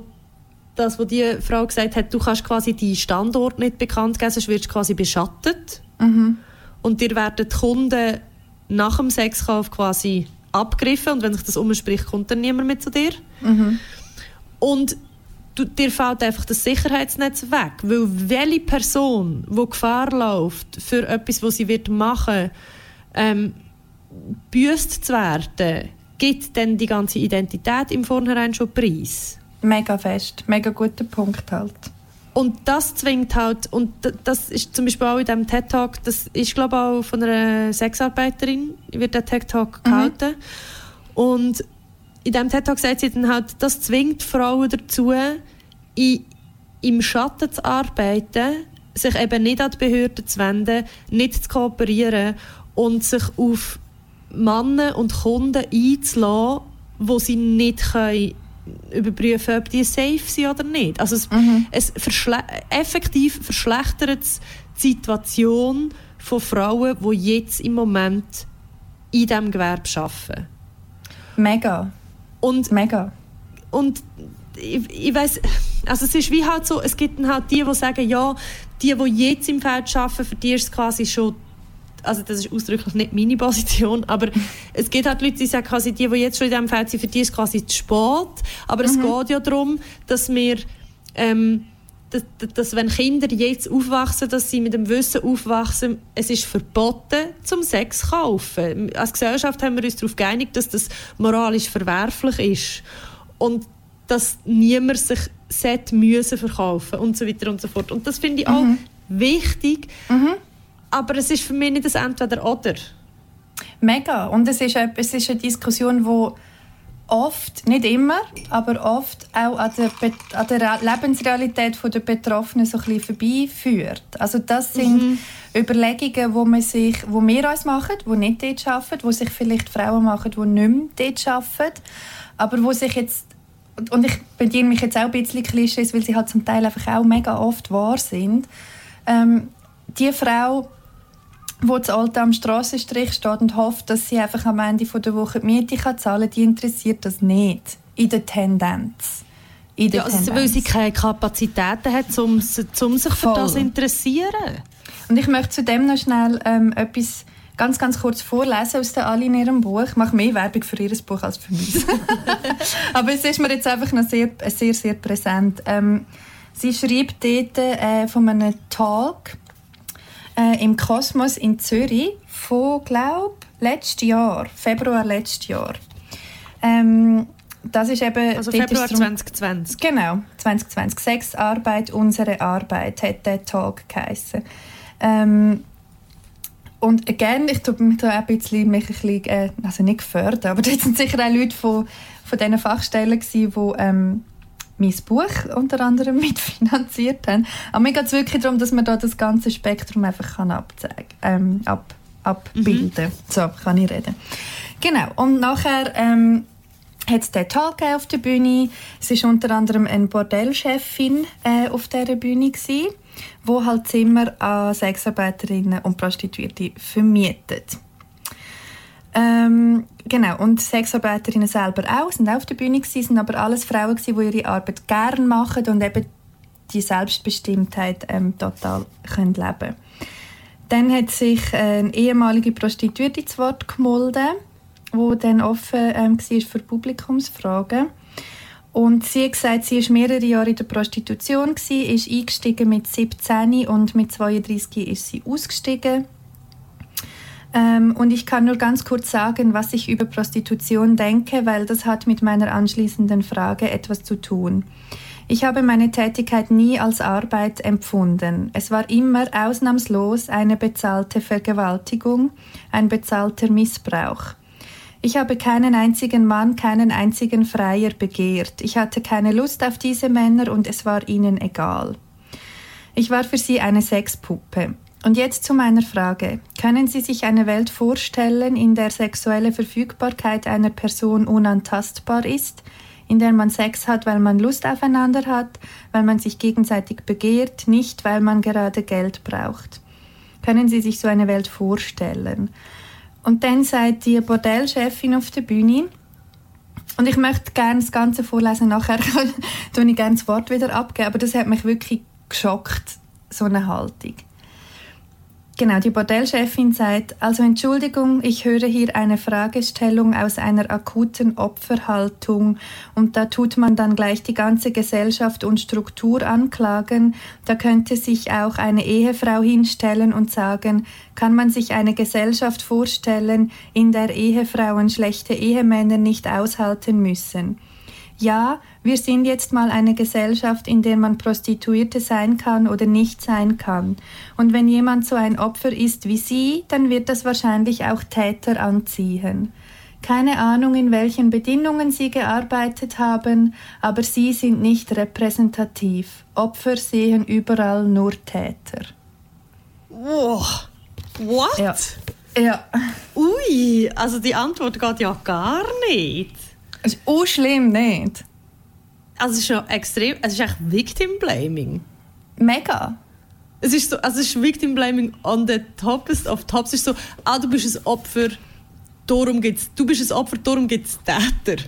das, was die Frau gesagt hat, du kannst quasi die Standort nicht bekannt geben, sonst wirst du quasi beschattet. Mhm. Und dir werden die Kunden nach dem Sexkauf quasi abgegriffen und wenn sich das umspricht, kommt dann niemand mehr zu dir. Mhm. Und du, dir fällt einfach das Sicherheitsnetz weg. Weil welche Person, die Gefahr läuft, für etwas, was sie wird machen ähm, büßt zu werden, gibt dann die ganze Identität im Vornherein schon preis. Mega fest, mega guter Punkt halt. Und das zwingt halt, und das ist zum Beispiel auch in diesem TED-Talk, das ist glaube ich auch von einer Sexarbeiterin, wird der TED-Talk mhm. gehalten. Und in diesem TED-Talk sagt sie dann halt, das zwingt Frauen dazu, in, im Schatten zu arbeiten, sich eben nicht an die Behörden zu wenden, nicht zu kooperieren und sich auf Männer und Kunden einzulassen, wo sie nicht können überprüfen, ob die safe sind oder nicht. Also es, mhm. es verschle effektiv verschlechtert die Situation von Frauen, die jetzt im Moment in diesem Gewerbe arbeiten. Mega. Und, Mega. Und ich, ich weiß, also es ist wie halt so, es gibt dann halt die, die sagen, ja, die, die jetzt im Feld arbeiten, für die ist es quasi schon also das ist ausdrücklich nicht meine Position, aber es gibt halt Leute, die sagen quasi, die, die jetzt schon in diesem Feld sind, für die ist es quasi zu spät. Aber mhm. es geht ja darum, dass wir, ähm, dass, dass, wenn Kinder jetzt aufwachsen, dass sie mit dem Wissen aufwachsen, es ist verboten, zum Sex zu kaufen. Als Gesellschaft haben wir uns darauf geeinigt, dass das moralisch verwerflich ist. Und dass niemand sich müssen verkaufen und so weiter und so fort. Und das finde ich mhm. auch wichtig, mhm aber es ist für mich nicht das Entweder-Oder. Mega. Und es ist, eine, es ist eine Diskussion, die oft, nicht immer, aber oft auch an der, an der Lebensrealität der Betroffenen so ein bisschen vorbeiführt. Also das sind mhm. Überlegungen, wo, man sich, wo wir uns machen, die nicht dort arbeiten, wo sich vielleicht Frauen machen, die nicht mehr dort arbeiten, aber wo sich jetzt und ich bediene mich jetzt auch ein bisschen Klischees, weil sie halt zum Teil einfach auch mega oft wahr sind. Ähm, die Frau wo das Alte am Strassenstrich steht und hofft, dass sie einfach am Ende der Woche die Miete kann zahlen kann, die interessiert das nicht. In der Tendenz. In der ja, also, Tendenz. weil sie keine Kapazitäten hat, um, um sich für das zu interessieren. Und ich möchte zudem noch schnell ähm, etwas ganz, ganz kurz vorlesen aus der Ali in ihrem Buch. Ich mache mehr Werbung für ihr Buch als für mich. Aber es ist mir jetzt einfach noch sehr, sehr, sehr präsent. Ähm, sie schreibt dort äh, von einem Talk, äh, im Kosmos in Zürich von, glaube letztes Jahr, Februar letztes Jahr. Ähm, das ist eben... Also Februar drum, 2020. Genau, 2020. Sexarbeit, unsere Arbeit, hat der Talk geheissen. Ähm, und again, ich tue mich da ein bisschen, mich ein bisschen äh, also nicht gefördert, aber das sind sicher auch Leute von, von diesen Fachstellen die ähm, mein Buch unter anderem mitfinanziert haben. Aber mir geht es wirklich darum, dass man da das ganze Spektrum einfach kann abzeigen, ähm, ab, abbilden mhm. So kann ich reden. Genau. Und nachher ähm, hat es den Talk auf der Bühne. Es war unter anderem eine Bordellchefin äh, auf dieser Bühne gewesen, wo halt Zimmer an Sexarbeiterinnen und Prostituierte vermietet. Ähm, genau, und Sexarbeiterinnen selber auch, sind auch auf der Bühne gewesen, sind aber alles Frauen gewesen, die ihre Arbeit gerne machen und eben die Selbstbestimmtheit ähm, total können leben Dann hat sich eine ehemalige Prostituierte zu Wort gemolden, die dann offen ähm, war für Publikumsfragen. Und sie hat gesagt, sie war mehrere Jahre in der Prostitution, ist eingestiegen mit 17 und mit 32 ist sie ausgestiegen und ich kann nur ganz kurz sagen, was ich über Prostitution denke, weil das hat mit meiner anschließenden Frage etwas zu tun. Ich habe meine Tätigkeit nie als Arbeit empfunden. Es war immer ausnahmslos eine bezahlte Vergewaltigung, ein bezahlter Missbrauch. Ich habe keinen einzigen Mann, keinen einzigen Freier begehrt. Ich hatte keine Lust auf diese Männer und es war ihnen egal. Ich war für sie eine Sexpuppe. Und jetzt zu meiner Frage. Können Sie sich eine Welt vorstellen, in der sexuelle Verfügbarkeit einer Person unantastbar ist, in der man Sex hat, weil man Lust aufeinander hat, weil man sich gegenseitig begehrt, nicht weil man gerade Geld braucht? Können Sie sich so eine Welt vorstellen? Und dann seid die Bordellchefin auf der Bühne. Und ich möchte gerne das Ganze vorlesen, nachher tue ich gerne das Wort wieder abgeben, aber das hat mich wirklich geschockt, so eine Haltung. Genau, die Bordellchefin sagt, also Entschuldigung, ich höre hier eine Fragestellung aus einer akuten Opferhaltung und da tut man dann gleich die ganze Gesellschaft und Struktur anklagen. Da könnte sich auch eine Ehefrau hinstellen und sagen, kann man sich eine Gesellschaft vorstellen, in der Ehefrauen schlechte Ehemänner nicht aushalten müssen. Ja, wir sind jetzt mal eine Gesellschaft, in der man Prostituierte sein kann oder nicht sein kann. Und wenn jemand so ein Opfer ist wie Sie, dann wird das wahrscheinlich auch Täter anziehen. Keine Ahnung, in welchen Bedingungen Sie gearbeitet haben, aber Sie sind nicht repräsentativ. Opfer sehen überall nur Täter. Wow. What? Ja. ja. Ui, also die Antwort geht ja gar nicht. Es ist auch schlimm, nicht? Also es ist schon extrem, es ist echt Victim Blaming. Mega. Es ist so, also es ist Victim Blaming on the topest of tops. Es ist so, ah, du bist ein Opfer, darum gibt's, du bist ein Opfer, darum gibt es Täter.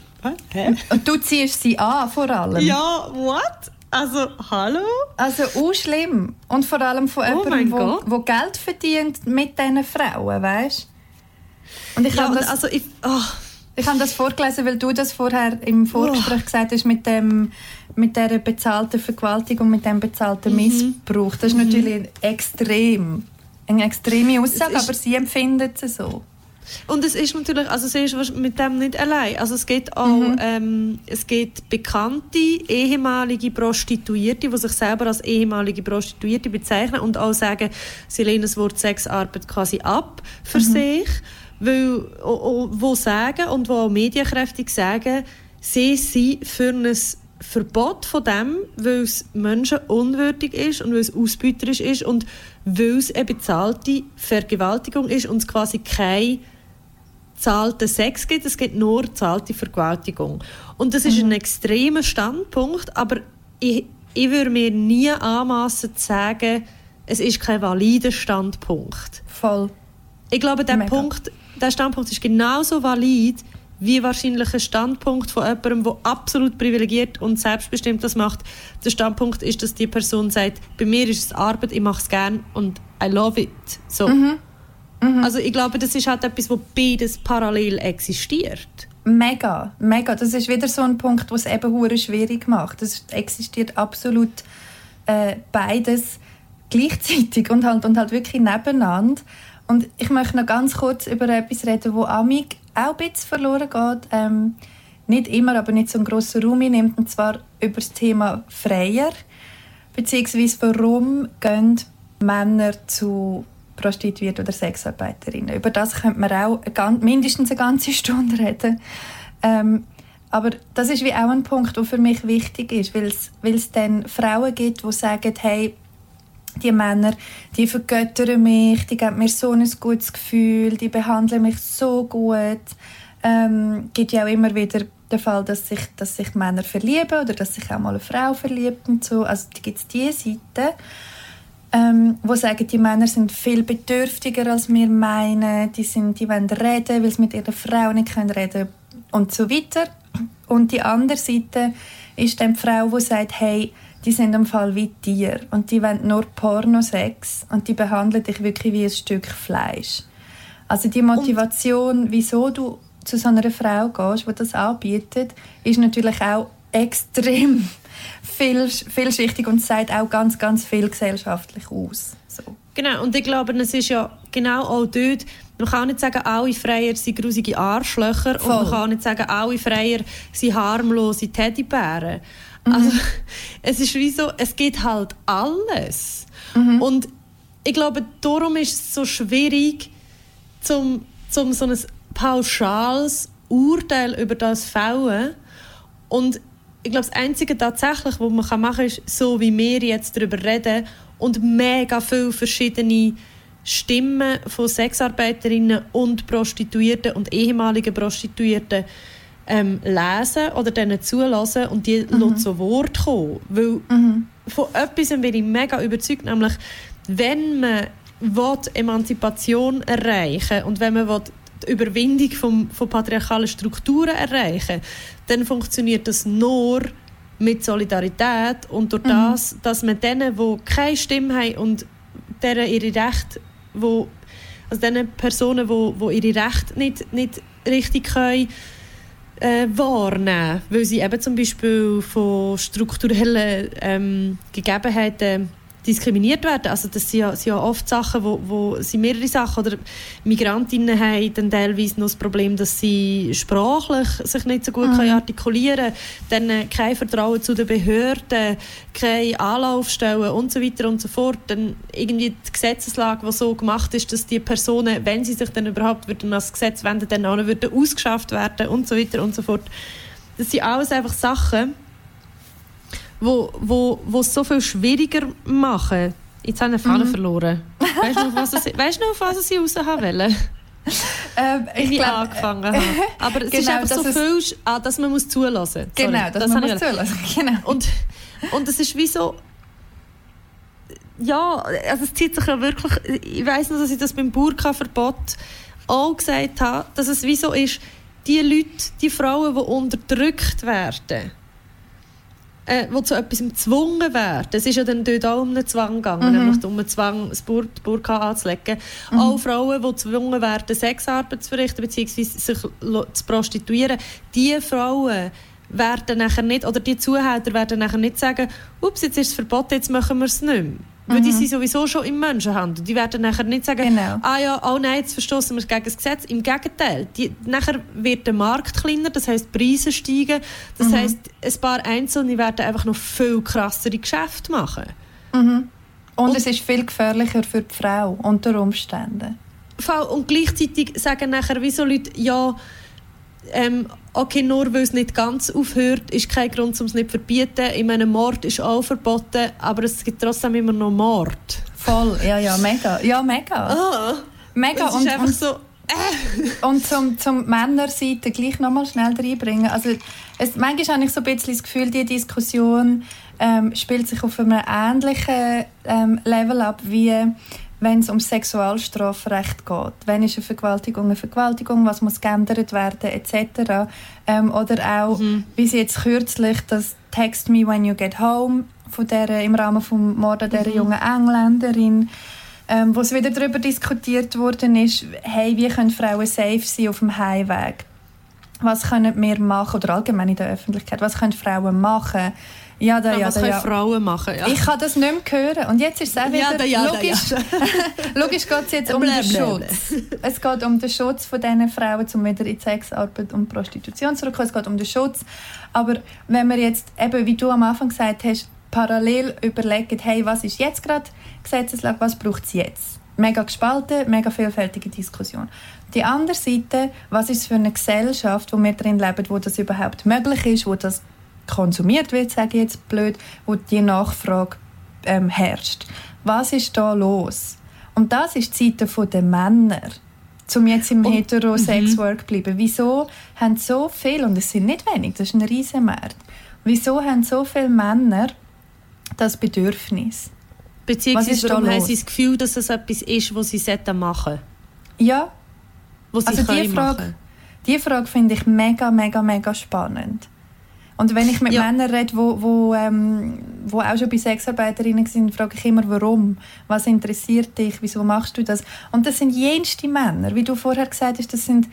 Hä? Und du ziehst sie an, vor allem. Ja, what? Also, hallo? Also, auch schlimm. Und vor allem von oh jemandem, der Geld verdient mit diesen Frauen, weißt du? Und ich ja, habe das... Also ich, oh. Ich habe das vorgelesen, weil du das vorher im Vorgespräch oh. gesagt hast mit dem mit der bezahlten Vergewaltigung, mit dem bezahlten mhm. Missbrauch. Das ist mhm. natürlich extrem, eine extreme Aussage, aber sie empfindet es so. Und es ist natürlich, also sie ist mit dem nicht allein. Also es gibt auch, mhm. ähm, es gibt bekannte ehemalige Prostituierte, die sich selber als ehemalige Prostituierte bezeichnen und auch sagen, sie lehnen das Wort Sexarbeit quasi ab für mhm. sich weil, wo sagen und wo auch medienkräftig sagen, sie sind für ein Verbot von dem, weil es Menschen unwürdig ist und weil es ausbeuterisch ist und weil es eine bezahlte Vergewaltigung ist und es quasi kein zahlten Sex gibt, es gibt nur zahlte Vergewaltigung. Und das ist mhm. ein extremer Standpunkt, aber ich, ich würde mir nie anmassen zu sagen, es ist kein valider Standpunkt. Voll. Ich glaube, der Mega. Punkt der Standpunkt ist genauso valid wie wahrscheinlich ein Standpunkt von jemandem, der absolut privilegiert und selbstbestimmt das macht. Der Standpunkt ist, dass die Person sagt, bei mir ist es Arbeit, ich mache es gerne und I love it. So. Mhm. Mhm. Also ich glaube, das ist halt etwas, wo beides parallel existiert. Mega, mega. Das ist wieder so ein Punkt, was es eben schwierig macht. Es existiert absolut äh, beides gleichzeitig und halt, und halt wirklich nebeneinander. Und ich möchte noch ganz kurz über etwas reden, wo Amig auch ein bisschen verloren geht. Ähm, nicht immer, aber nicht so einen grossen Raum nimmt. Und zwar über das Thema Freier. Beziehungsweise warum gehen Männer zu Prostituierten oder Sexarbeiterinnen. Über das könnte man auch mindestens eine ganze Stunde reden. Ähm, aber das ist wie auch ein Punkt, der für mich wichtig ist, weil es dann Frauen gibt, die sagen, hey, die Männer, die vergöttern mich, die geben mir so ein gutes Gefühl, die behandeln mich so gut. Ähm, gibt ja auch immer wieder den Fall, dass sich, dass sich Männer verlieben oder dass sich auch mal eine Frau verliebt und so. Also gibt es diese Seite, ähm, wo sagen, die Männer sind viel bedürftiger als wir meinen, die, sind, die wollen reden, weil sie mit ihrer Frau nicht können reden und so weiter. Und die andere Seite ist dann die Frau, die sagt, hey, die sind im Fall wie Tier und die wollen nur Pornosex und die behandeln dich wirklich wie ein Stück Fleisch. Also die Motivation, und wieso du zu so einer Frau gehst, die das anbietet, ist natürlich auch extrem viel, vielschichtig und sagt auch ganz, ganz viel gesellschaftlich aus. So. Genau, und ich glaube, es ist ja genau auch dort, man kann nicht sagen, alle Freier sind grusige Arschlöcher Voll. und man kann nicht sagen, alle Freier sind harmlose Teddybären. Mhm. Also, es ist wie so, es geht halt alles. Mhm. Und ich glaube, darum ist es so schwierig, zum, zum so ein pauschales Urteil über das fällen. Und ich glaube, das Einzige tatsächlich, was man machen kann, ist, so wie wir jetzt darüber reden und mega viele verschiedene Stimmen von Sexarbeiterinnen und Prostituierten und ehemaligen Prostituierten ähm, lesen oder denen zulassen und die mhm. zu Wort kommen. Weil mhm. von etwas bin ich mega überzeugt, nämlich wenn man will, Emanzipation erreichen und wenn man will, die Überwindung vom, von patriarchalen Strukturen erreichen dann funktioniert das nur mit Solidarität und durch mhm. das, dass man denen, die keine Stimme haben und deren ihre Rechte, wo, also den Personen, die, die ihre Rechte nicht, nicht richtig können, äh, wahrnehmen, weil sie eben zum Beispiel von strukturellen ähm, Gegebenheiten diskriminiert werden. Also das sind ja, sind ja oft Sachen, wo, wo sind mehrere Sachen oder Migrantinnen haben dann teilweise noch das Problem, dass sie sprachlich sich nicht so gut mhm. können artikulieren können, dann äh, kein Vertrauen zu den Behörden, keine Anlaufstellen und so weiter und so fort. Dann irgendwie die Gesetzeslage, die so gemacht ist, dass die Personen, wenn sie sich dann überhaupt würden an das Gesetz wenden, dann auch würden ausgeschafft werden und so weiter und so fort. Das sind alles einfach Sachen, wo, wo, wo es so viel schwieriger machen. Jetzt habe ich eine Fahne mhm. verloren. Weißt du noch, was ich, weißt du noch, auf was ich raus wollte? Ähm, ich glaub, angefangen habe. Aber es genau, ist einfach so viel, ah, dass man muss zulassen muss. Genau, dass das man muss zulassen genau. Und, und es ist wie so... Ja, also es zieht sich ja wirklich... Ich weiß noch, dass ich das beim Burka-Verbot auch gesagt habe, dass es wie so ist, die Leute, die Frauen, die unterdrückt werden äh, die zu etwas gezwungen werden. Es ist ja dann dort auch um einen Zwang gegangen, mhm. nämlich um einen Zwang, das Bur Burka anzulegen. Mhm. Auch Frauen, die gezwungen werden, Sexarbeit zu verrichten, bzw. sich zu prostituieren, diese Frauen werden nachher nicht, oder die Zuhälter werden nachher nicht sagen, ups, jetzt ist es verboten, jetzt machen wir es nicht mehr. Weil die mhm. sind sowieso schon im Menschenhandel. Die werden nachher nicht sagen, genau. ah ja, oh nein, jetzt verstoßen wir gegen das Gesetz. Im Gegenteil, die, nachher wird der Markt kleiner, das heisst, die Preise steigen. Das mhm. heisst, ein paar Einzelne werden einfach noch viel krassere Geschäfte machen. Mhm. Und, Und, es ist viel gefährlicher für die Frau unter Umständen. Und gleichzeitig sagen nachher wie so Leute, ja, ähm, okay, nur weil es nicht ganz aufhört, ist kein Grund, um es nicht zu verbieten. Ich meine, Mord ist auch verboten, aber es gibt trotzdem immer noch Mord. Voll, ja, ja, mega. Ja, mega. Oh, mega. Und, und, so, äh. und zum, zum Männerseite gleich nochmal schnell reinbringen. Also, es, manchmal habe ich so ein bisschen das Gefühl, die Diskussion ähm, spielt sich auf einem ähnlichen ähm, Level ab wie wenn es um Sexualstrafrecht geht. Wenn ist eine Vergewaltigung eine Vergewaltigung, was muss geändert werden, etc. Ähm, oder auch, mhm. wie sie jetzt kürzlich das «Text me when you get home» von der, im Rahmen des Mordes dieser mhm. jungen Engländerin, ähm, wo es wieder darüber diskutiert worden ist, hey, wie können Frauen safe sein auf dem Heimweg? Was können wir machen, oder allgemein in der Öffentlichkeit, was können Frauen machen, ja, da, ja, was da, können ja. Frauen machen? Ja. Ich kann das nicht mehr hören. Und jetzt ist es auch wieder... Ja, da, ja, logisch, da, ja. logisch geht es jetzt um den Schutz. Es geht um den Schutz von diesen Frauen, um wieder in Sexarbeit und Prostitution zurückzukommen. Es geht um den Schutz. Aber wenn wir jetzt, eben wie du am Anfang gesagt hast, parallel überlegen, hey, was ist jetzt gerade Gesetzeslage, was braucht es jetzt? Mega gespalten, mega vielfältige Diskussion. Die andere Seite, was ist es für eine Gesellschaft, wo wir drin leben, wo das überhaupt möglich ist, wo das konsumiert wird, sage ich jetzt blöd, wo die Nachfrage ähm, herrscht. Was ist da los? Und das ist die Seite der Männer, um jetzt im Heterosex-Work mhm. zu bleiben. Wieso haben so viele, und es sind nicht wenig, das ist ein riesen Markt, wieso haben so viele Männer das Bedürfnis? Beziehungsweise warum haben sie das Gefühl, dass es etwas ist, was sie machen sollten? Ja. Was sie also die Frage, machen. die Frage finde ich mega, mega, mega spannend. Und wenn ich mit ja. Männern rede, wo, wo, ähm, wo auch schon bei Sexarbeiterinnen sind, frage ich immer, warum? Was interessiert dich? Wieso machst du das? Und das sind jenste Männer. Wie du vorher gesagt hast, das sind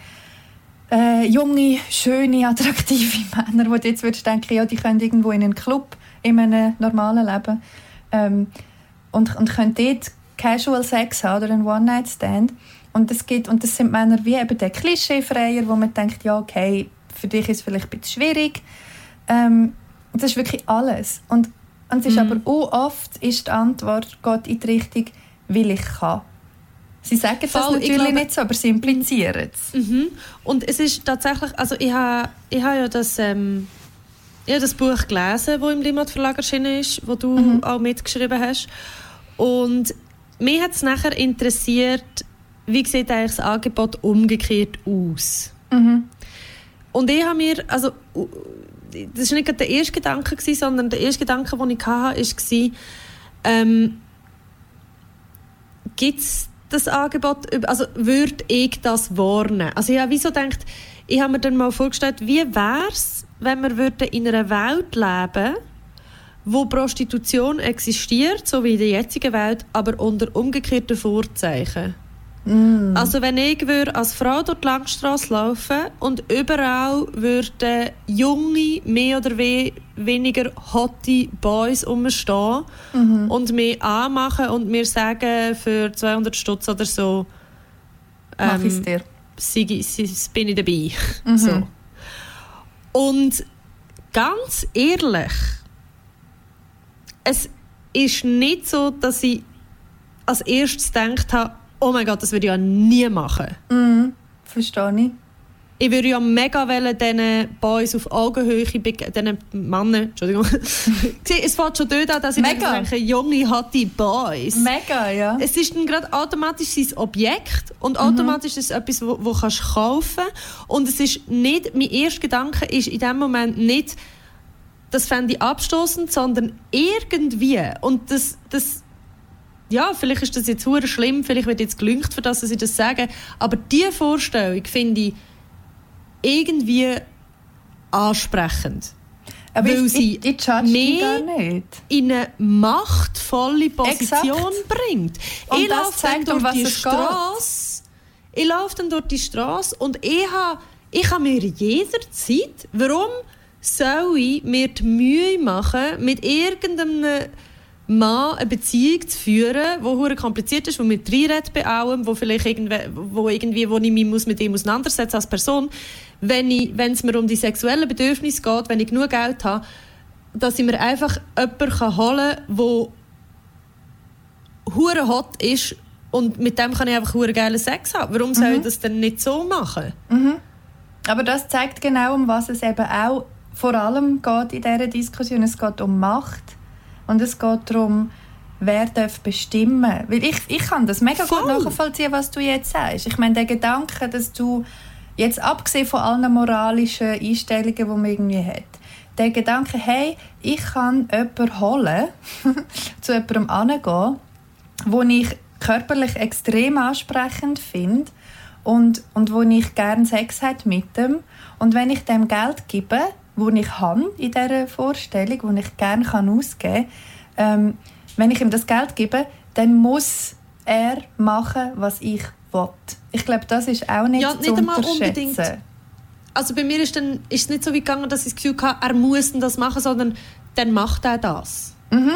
äh, junge, schöne, attraktive Männer, wo du jetzt würdest denken, ja, die können irgendwo in einen Club in einem normalen Leben ähm, und, und können dort Casual Sex haben oder einen One-Night-Stand. Und das, gibt, und das sind Männer wie eben der Klischeefreier, wo man denkt, ja, okay, für dich ist es vielleicht ein bisschen schwierig, ähm, das ist wirklich alles. Und, und es ist mhm. aber auch oft ist die Antwort geht in die Richtung, weil ich kann. Sie sagen das Voll, natürlich glaube, nicht so, aber sie implizieren es. Mhm. Und es ist tatsächlich, also ich habe ich ha ja das, ähm, ich das Buch gelesen, das im Limmat Verlag erschienen ist, wo du mhm. auch mitgeschrieben hast. Und mich hat es nachher interessiert, wie sieht eigentlich das Angebot umgekehrt aus? Mhm. Und ich habe mir, also das war nicht der erste Gedanke, sondern der erste Gedanke, den ich hatte, war, ähm, gibt es das Angebot, also würde ich das warnen? Also ich habe wieso gedacht, ich habe mir dann mal vorgestellt, wie wäre es, wenn wir in einer Welt leben wo Prostitution existiert, so wie in der jetzigen Welt, aber unter umgekehrten Vorzeichen. Mm. Also wenn ich als Frau durch die Langstrasse laufen und überall würden junge, mehr oder weniger hotte Boys umstehen mhm. und mich anmachen und mir sagen, für 200 Stutz oder so ähm, Mach ich's dir. Bin ich dabei. Mhm. So. Und ganz ehrlich, es ist nicht so, dass ich als erstes gedacht habe, oh mein Gott, das würde ich ja nie machen. Mhm, verstehe ich. Ich würde ja mega wollen, diesen Boys auf Augenhöhe, diesen Männern, Entschuldigung. es fängt schon dort an, dass ich mega. denke, junge, hatte Boys. Mega, ja. Es ist dann gerade automatisch sein Objekt und mhm. automatisch ist es etwas, wo, wo kannst du kaufen Und es ist nicht, mein erster Gedanke ist in dem Moment nicht, das fände ich abstoßend, sondern irgendwie. Und das, das ja, vielleicht ist das jetzt hure schlimm, vielleicht wird jetzt gelüngt für das, dass ich das sage, aber diese Vorstellung finde ich irgendwie ansprechend. Aber weil ich, sie ich, ich mehr in eine machtvolle Position Exakt. bringt. Und ich laufe dann durch die Straße. Ich laufe dann durch die Straße und ich habe, ich habe mir jederzeit, warum soll ich mir die Mühe machen, mit irgendeinem Mann eine Beziehung zu führen, die hure kompliziert ist, wo mit reinredet bei allem, wo vielleicht irgendwie, wo irgendwie, wo ich mich muss mit ihm auseinandersetzen als Person, wenn ich, wenn es mir um die sexuellen Bedürfnisse geht, wenn ich genug Geld habe, dass ich mir einfach jemanden holen kann, der hure hot ist und mit dem kann ich einfach hure geilen Sex haben. Warum soll mhm. ich das denn nicht so machen? Mhm. Aber das zeigt genau, um was es eben auch vor allem geht in dieser Diskussion. Es geht um Macht und es geht darum, wer darf bestimmen. Weil ich, ich kann das mega Voll. gut nachvollziehen, was du jetzt sagst. Ich meine, der Gedanke, dass du jetzt abgesehen von allen moralischen Einstellungen, die man irgendwie hat, der Gedanke, hey, ich kann jemanden holen, zu jemandem angehen, wo ich körperlich extrem ansprechend finde und, und wo ich gerne Sex habe mit dem. Und wenn ich dem Geld gebe, wo ich habe in dieser Vorstellung, wo ich gerne ausgeben kann, ähm, wenn ich ihm das Geld gebe, dann muss er machen, was ich will. Ich glaube, das ist auch nicht, ja, nicht zu unterschätzen. Also bei mir ist, dann, ist es nicht so weit gegangen, dass ich das Gefühl hatte, er muss das machen, sondern dann macht er das. Mhm.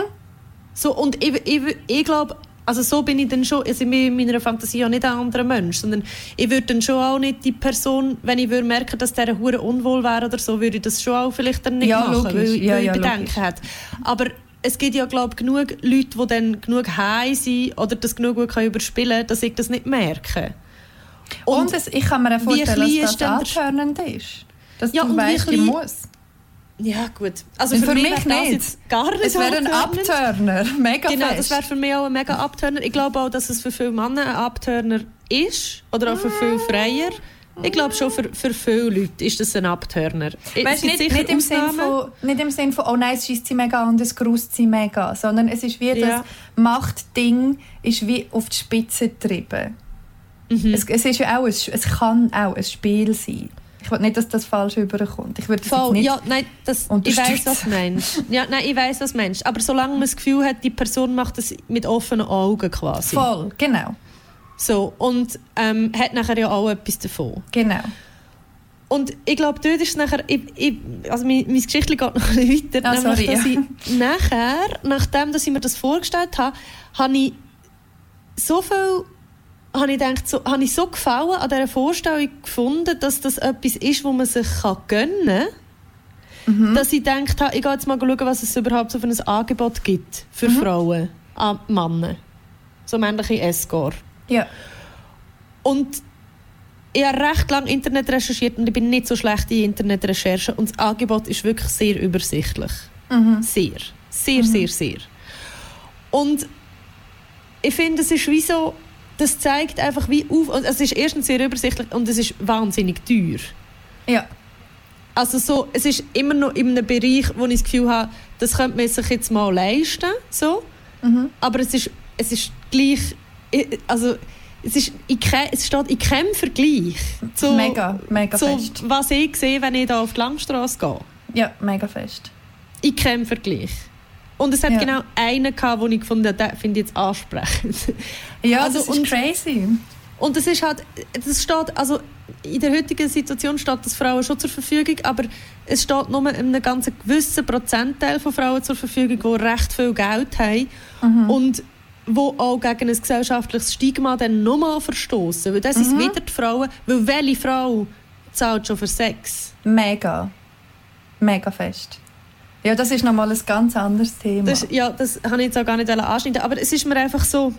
So, und ich, ich, ich glaube, also so bin ich dann schon, also in meiner Fantasie auch nicht ein anderer Mensch, sondern ich würde dann schon auch nicht die Person, wenn ich würde merken, dass der hure unwohl wäre oder so, würde ich das schon auch vielleicht dann nicht ja, machen, logisch. weil, ja, weil ja, ich Bedenken habe. Aber es gibt ja glaube genug Leute, die dann genug high sind oder das genug gut überspielen können, dass ich das nicht merke. Und, und es, ich kann mir vorstellen, dass das antörnend ist. Dass ja, du weißt, ich muss. Ja, gut. Also für, für, mich, mich nicht. Gar nicht es wäre ein Abturner. Mega Genau, fest. das wäre für mich auch ein mega Abturner. Ich glaube auch, dass es für viele Männer ein Abturner ist. Oder auch für viele Freier. Ich glaube schon, für, für viele Leute ist das ein Abturner. Weißt, nicht, nicht, im Sinn von, nicht im Sinne von, oh nein, es schießt sie mega und es grüßt sie mega. Sondern es ist wie ja. das Machtding ist wie auf die Spitze getrieben. Mhm. Es, es, ist ja auch ein, es kann auch ein Spiel sein. Nicht, dass das falsch überkommt. Ich würde das Voll, nicht ja, nein, das, ich weiß, was du meinst. Ja, nein, ich weiß, was du meinst. Aber solange man das Gefühl hat, die Person macht das mit offenen Augen quasi. Voll, genau. So, und ähm, hat nachher ja auch etwas davon. Genau. Und ich glaube, dort ist es nachher, ich, ich, also mein, mein Geschichte geht noch ein weiter, ah, nämlich, sorry, dass ja. ich nachher, nachdem dass ich mir das vorgestellt habe, habe ich so viel habe ich, gedacht, so, habe ich so gefallen an dieser Vorstellung gefunden, dass das etwas ist, wo man sich gönnen kann. Mhm. Dass ich gedacht habe, ich gehe jetzt mal schauen, was es überhaupt so für ein Angebot gibt für mhm. Frauen an Männer. So männliche Escort. Ja. Und ich habe recht lange Internet recherchiert und ich bin nicht so schlecht in Internetrecherchen und das Angebot ist wirklich sehr übersichtlich. Mhm. Sehr. Sehr, mhm. sehr, sehr. Und ich finde, es ist wie so das zeigt einfach wie auf. Und es ist erstens sehr übersichtlich und es ist wahnsinnig teuer. Ja. Also so, es ist immer noch in einem Bereich, wo ich das Gefühl habe, das könnte man sich jetzt mal leisten. So. Mhm. Aber es ist, es ist gleich. Also, es, ist, ich, es steht in keinem Vergleich zu, mega, mega zu fest. was ich sehe, wenn ich da auf die Langstrasse gehe. Ja, mega fest. In keinem Vergleich. Und es hat ja. genau einen gehabt, den ich gefunden habe, den finde ich jetzt ansprechend. Ja, also, das ist crazy. Und das ist halt, das steht, also in der heutigen Situation steht das Frauen schon zur Verfügung, aber es steht nur einem ganz gewissen Prozentteil von Frauen zur Verfügung, die recht viel Geld haben mhm. und wo auch gegen ein gesellschaftliches Stigma dann nochmal verstoßen. Weil das mhm. ist wieder die Frauen, weil welche Frau zahlt schon für Sex? Mega. Mega fest. Ja, das ist nochmal ein ganz anderes Thema. Das, ja, das habe ich jetzt auch gar nicht anschneiden aber es ist mir einfach so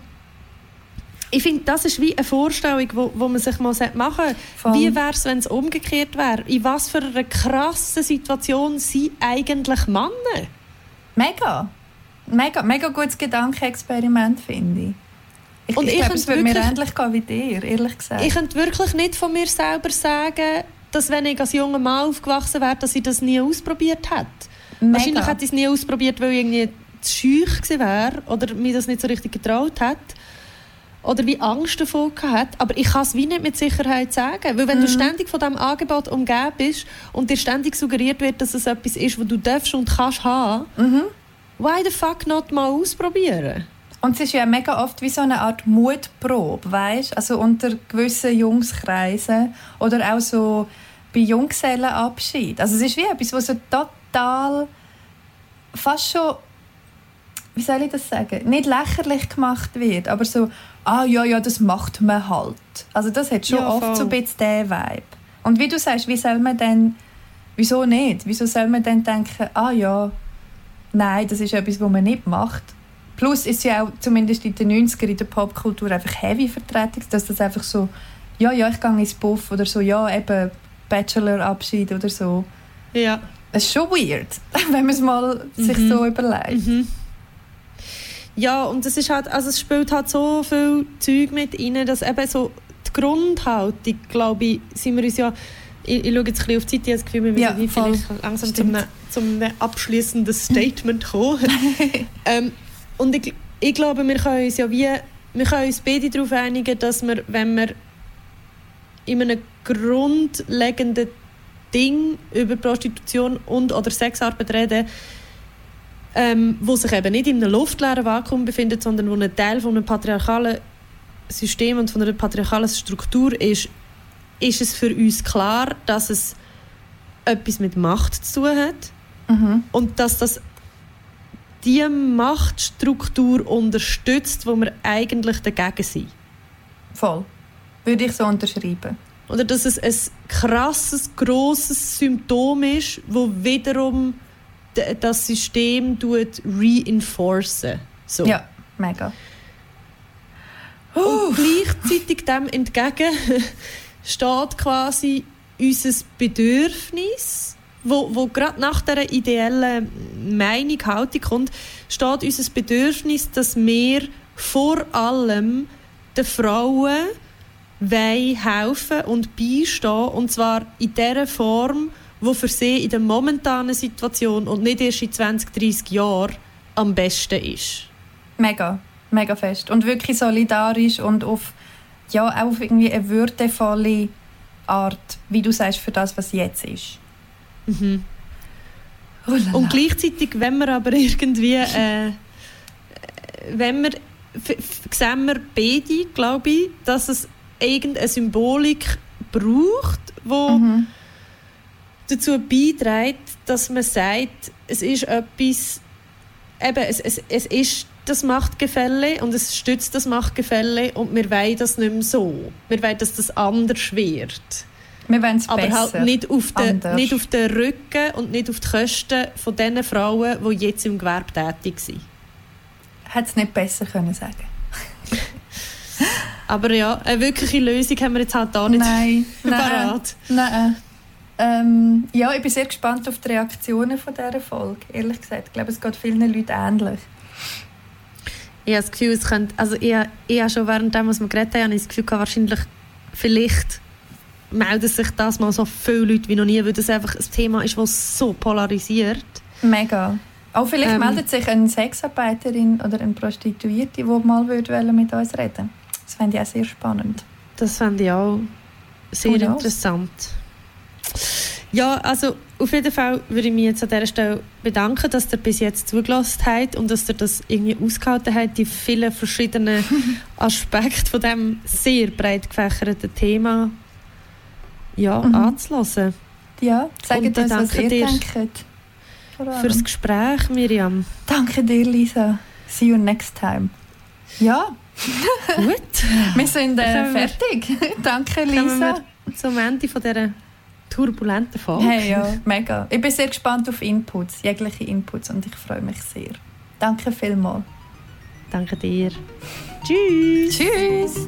ich finde, das ist wie eine Vorstellung, wo, wo man sich mal machen sollte. Wie wäre es, wenn es umgekehrt wäre? In was für einer krassen Situation sind eigentlich Männer? Mega. Mega, mega gutes Gedankenexperiment, finde ich. Ich, Und ich, ich glaube, es würde mir ähnlich gehen wie dir, ehrlich gesagt. Ich könnte wirklich nicht von mir selber sagen, dass wenn ich als junger Mann aufgewachsen wäre, dass ich das nie ausprobiert hätte. Mega. Wahrscheinlich hätte ich es nie ausprobiert, weil ich irgendwie zu schüch gewesen wäre oder mir das nicht so richtig getraut hätte oder wie Angst davor hat, aber ich kann es wie nicht mit Sicherheit sagen, weil wenn mhm. du ständig von diesem Angebot umgeben bist und dir ständig suggeriert wird, dass es etwas ist, was du darfst und kannst haben, mhm. why the fuck not mal ausprobieren? Und es ist ja mega oft wie so eine Art Mutprobe, weißt? Also unter gewissen Jungskreisen oder auch so bei Junggesellenabschied. Also es ist wie etwas, was so total fast schon wie soll ich das sagen, nicht lächerlich gemacht wird, aber so, ah ja, ja, das macht man halt. Also das hat schon ja, oft so ein bisschen diesen Vibe. Und wie du sagst, wie soll man denn, wieso nicht? Wieso soll man dann denken, ah ja, nein, das ist etwas, was man nicht macht. Plus ist ja auch, zumindest in den 90er in der Popkultur einfach heavy vertreten, dass das einfach so, ja, ja, ich gehe ins Buff oder so, ja, eben Bachelor-Abschied oder so. Ja. Es ist schon weird, wenn man es mal mhm. sich so überlegt. Mhm. Ja, und es ist halt, also es spielt halt so viel Zeug mit rein, dass eben so die Grundhaltung, glaube ich, sind wir uns ja ich, ich schaue jetzt ein bisschen auf die Zeit, ich habe das Gefühl, wir müssen ja, vielleicht langsam zum, zum abschließenden Statement kommen. ähm, und ich, ich glaube, wir können uns ja wie, wir können uns beide darauf einigen, dass wir, wenn wir in einem grundlegenden Ding über Prostitution und oder Sexarbeit reden, ähm, wo sich eben nicht in einem luftleeren Vakuum befindet, sondern wo ein Teil von einem patriarchalen System und von einer patriarchalen Struktur ist, ist es für uns klar, dass es etwas mit Macht zu tun hat mhm. und dass das die Machtstruktur unterstützt, wo wir eigentlich dagegen sind. Voll. Würde ich so unterschreiben. Oder dass es ein krasses, grosses Symptom ist, wo wiederum das System reinforcen. So. Ja, mega. Und gleichzeitig dem entgegen steht quasi unser Bedürfnis, wo, wo gerade nach der ideellen Meinung, Haltung kommt, steht unser Bedürfnis, dass wir vor allem den Frauen helfen und beistehen und zwar in der Form, wo für sie in der momentanen Situation und nicht erst in 20, 30 Jahren am besten ist. Mega, mega fest. Und wirklich solidarisch und auf, ja, auf irgendwie eine würdevolle Art, wie du sagst, für das, was jetzt ist. Mhm. Oh und gleichzeitig, wenn wir aber irgendwie, äh, wenn wir, sehen wir beide, glaube ich, dass es irgendeine Symbolik braucht, wo mhm dazu beiträgt, dass man sagt, es ist etwas, eben, es, es, es ist das Machtgefälle und es stützt das Machtgefälle und wir wollen das nicht mehr so. Wir wollen, dass das anders wird. Wir wollen es Aber halt nicht auf, den, nicht auf den Rücken und nicht auf die Kosten von den Frauen, die jetzt im Gewerbe tätig sind. Hätte es nicht besser können sagen Aber ja, eine wirkliche Lösung haben wir jetzt halt da nicht nein, parat. Nein, nein. Ähm, ja, ich bin sehr gespannt auf die Reaktionen von dieser Folge, ehrlich gesagt. Ich glaube, es geht vielen Leuten ähnlich. Ich habe das Gefühl, es könnte, also ich, ich habe schon während dem, was wir geredet haben, das Gefühl gehabt, wahrscheinlich, vielleicht melden sich das mal so viele Leute wie noch nie, weil das einfach ein Thema ist, das so polarisiert. Mega. Auch vielleicht ähm, meldet sich eine Sexarbeiterin oder eine Prostituierte, die mal mit uns reden Das fände ich auch sehr spannend. Das fände ich auch sehr interessant. Ja, also auf jeden Fall würde ich mich jetzt an dieser Stelle bedanken, dass ihr bis jetzt zugelassen habt und dass ihr das irgendwie ausgehalten habt, die vielen verschiedenen Aspekte von diesem sehr breit gefächerten Thema ja, mhm. anzulassen. Ja, sagt uns, was ihr denkt. Für das Gespräch, Miriam. Danke dir, Lisa. See you next time. Ja. Gut. wir sind äh, fertig. Danke, Lisa. Zum Ende von dieser turbulenten Folge. Hey, ja, mega. Ich bin sehr gespannt auf Inputs, jegliche Inputs und ich freue mich sehr. Danke vielmals. Danke dir. Tschüss. Tschüss.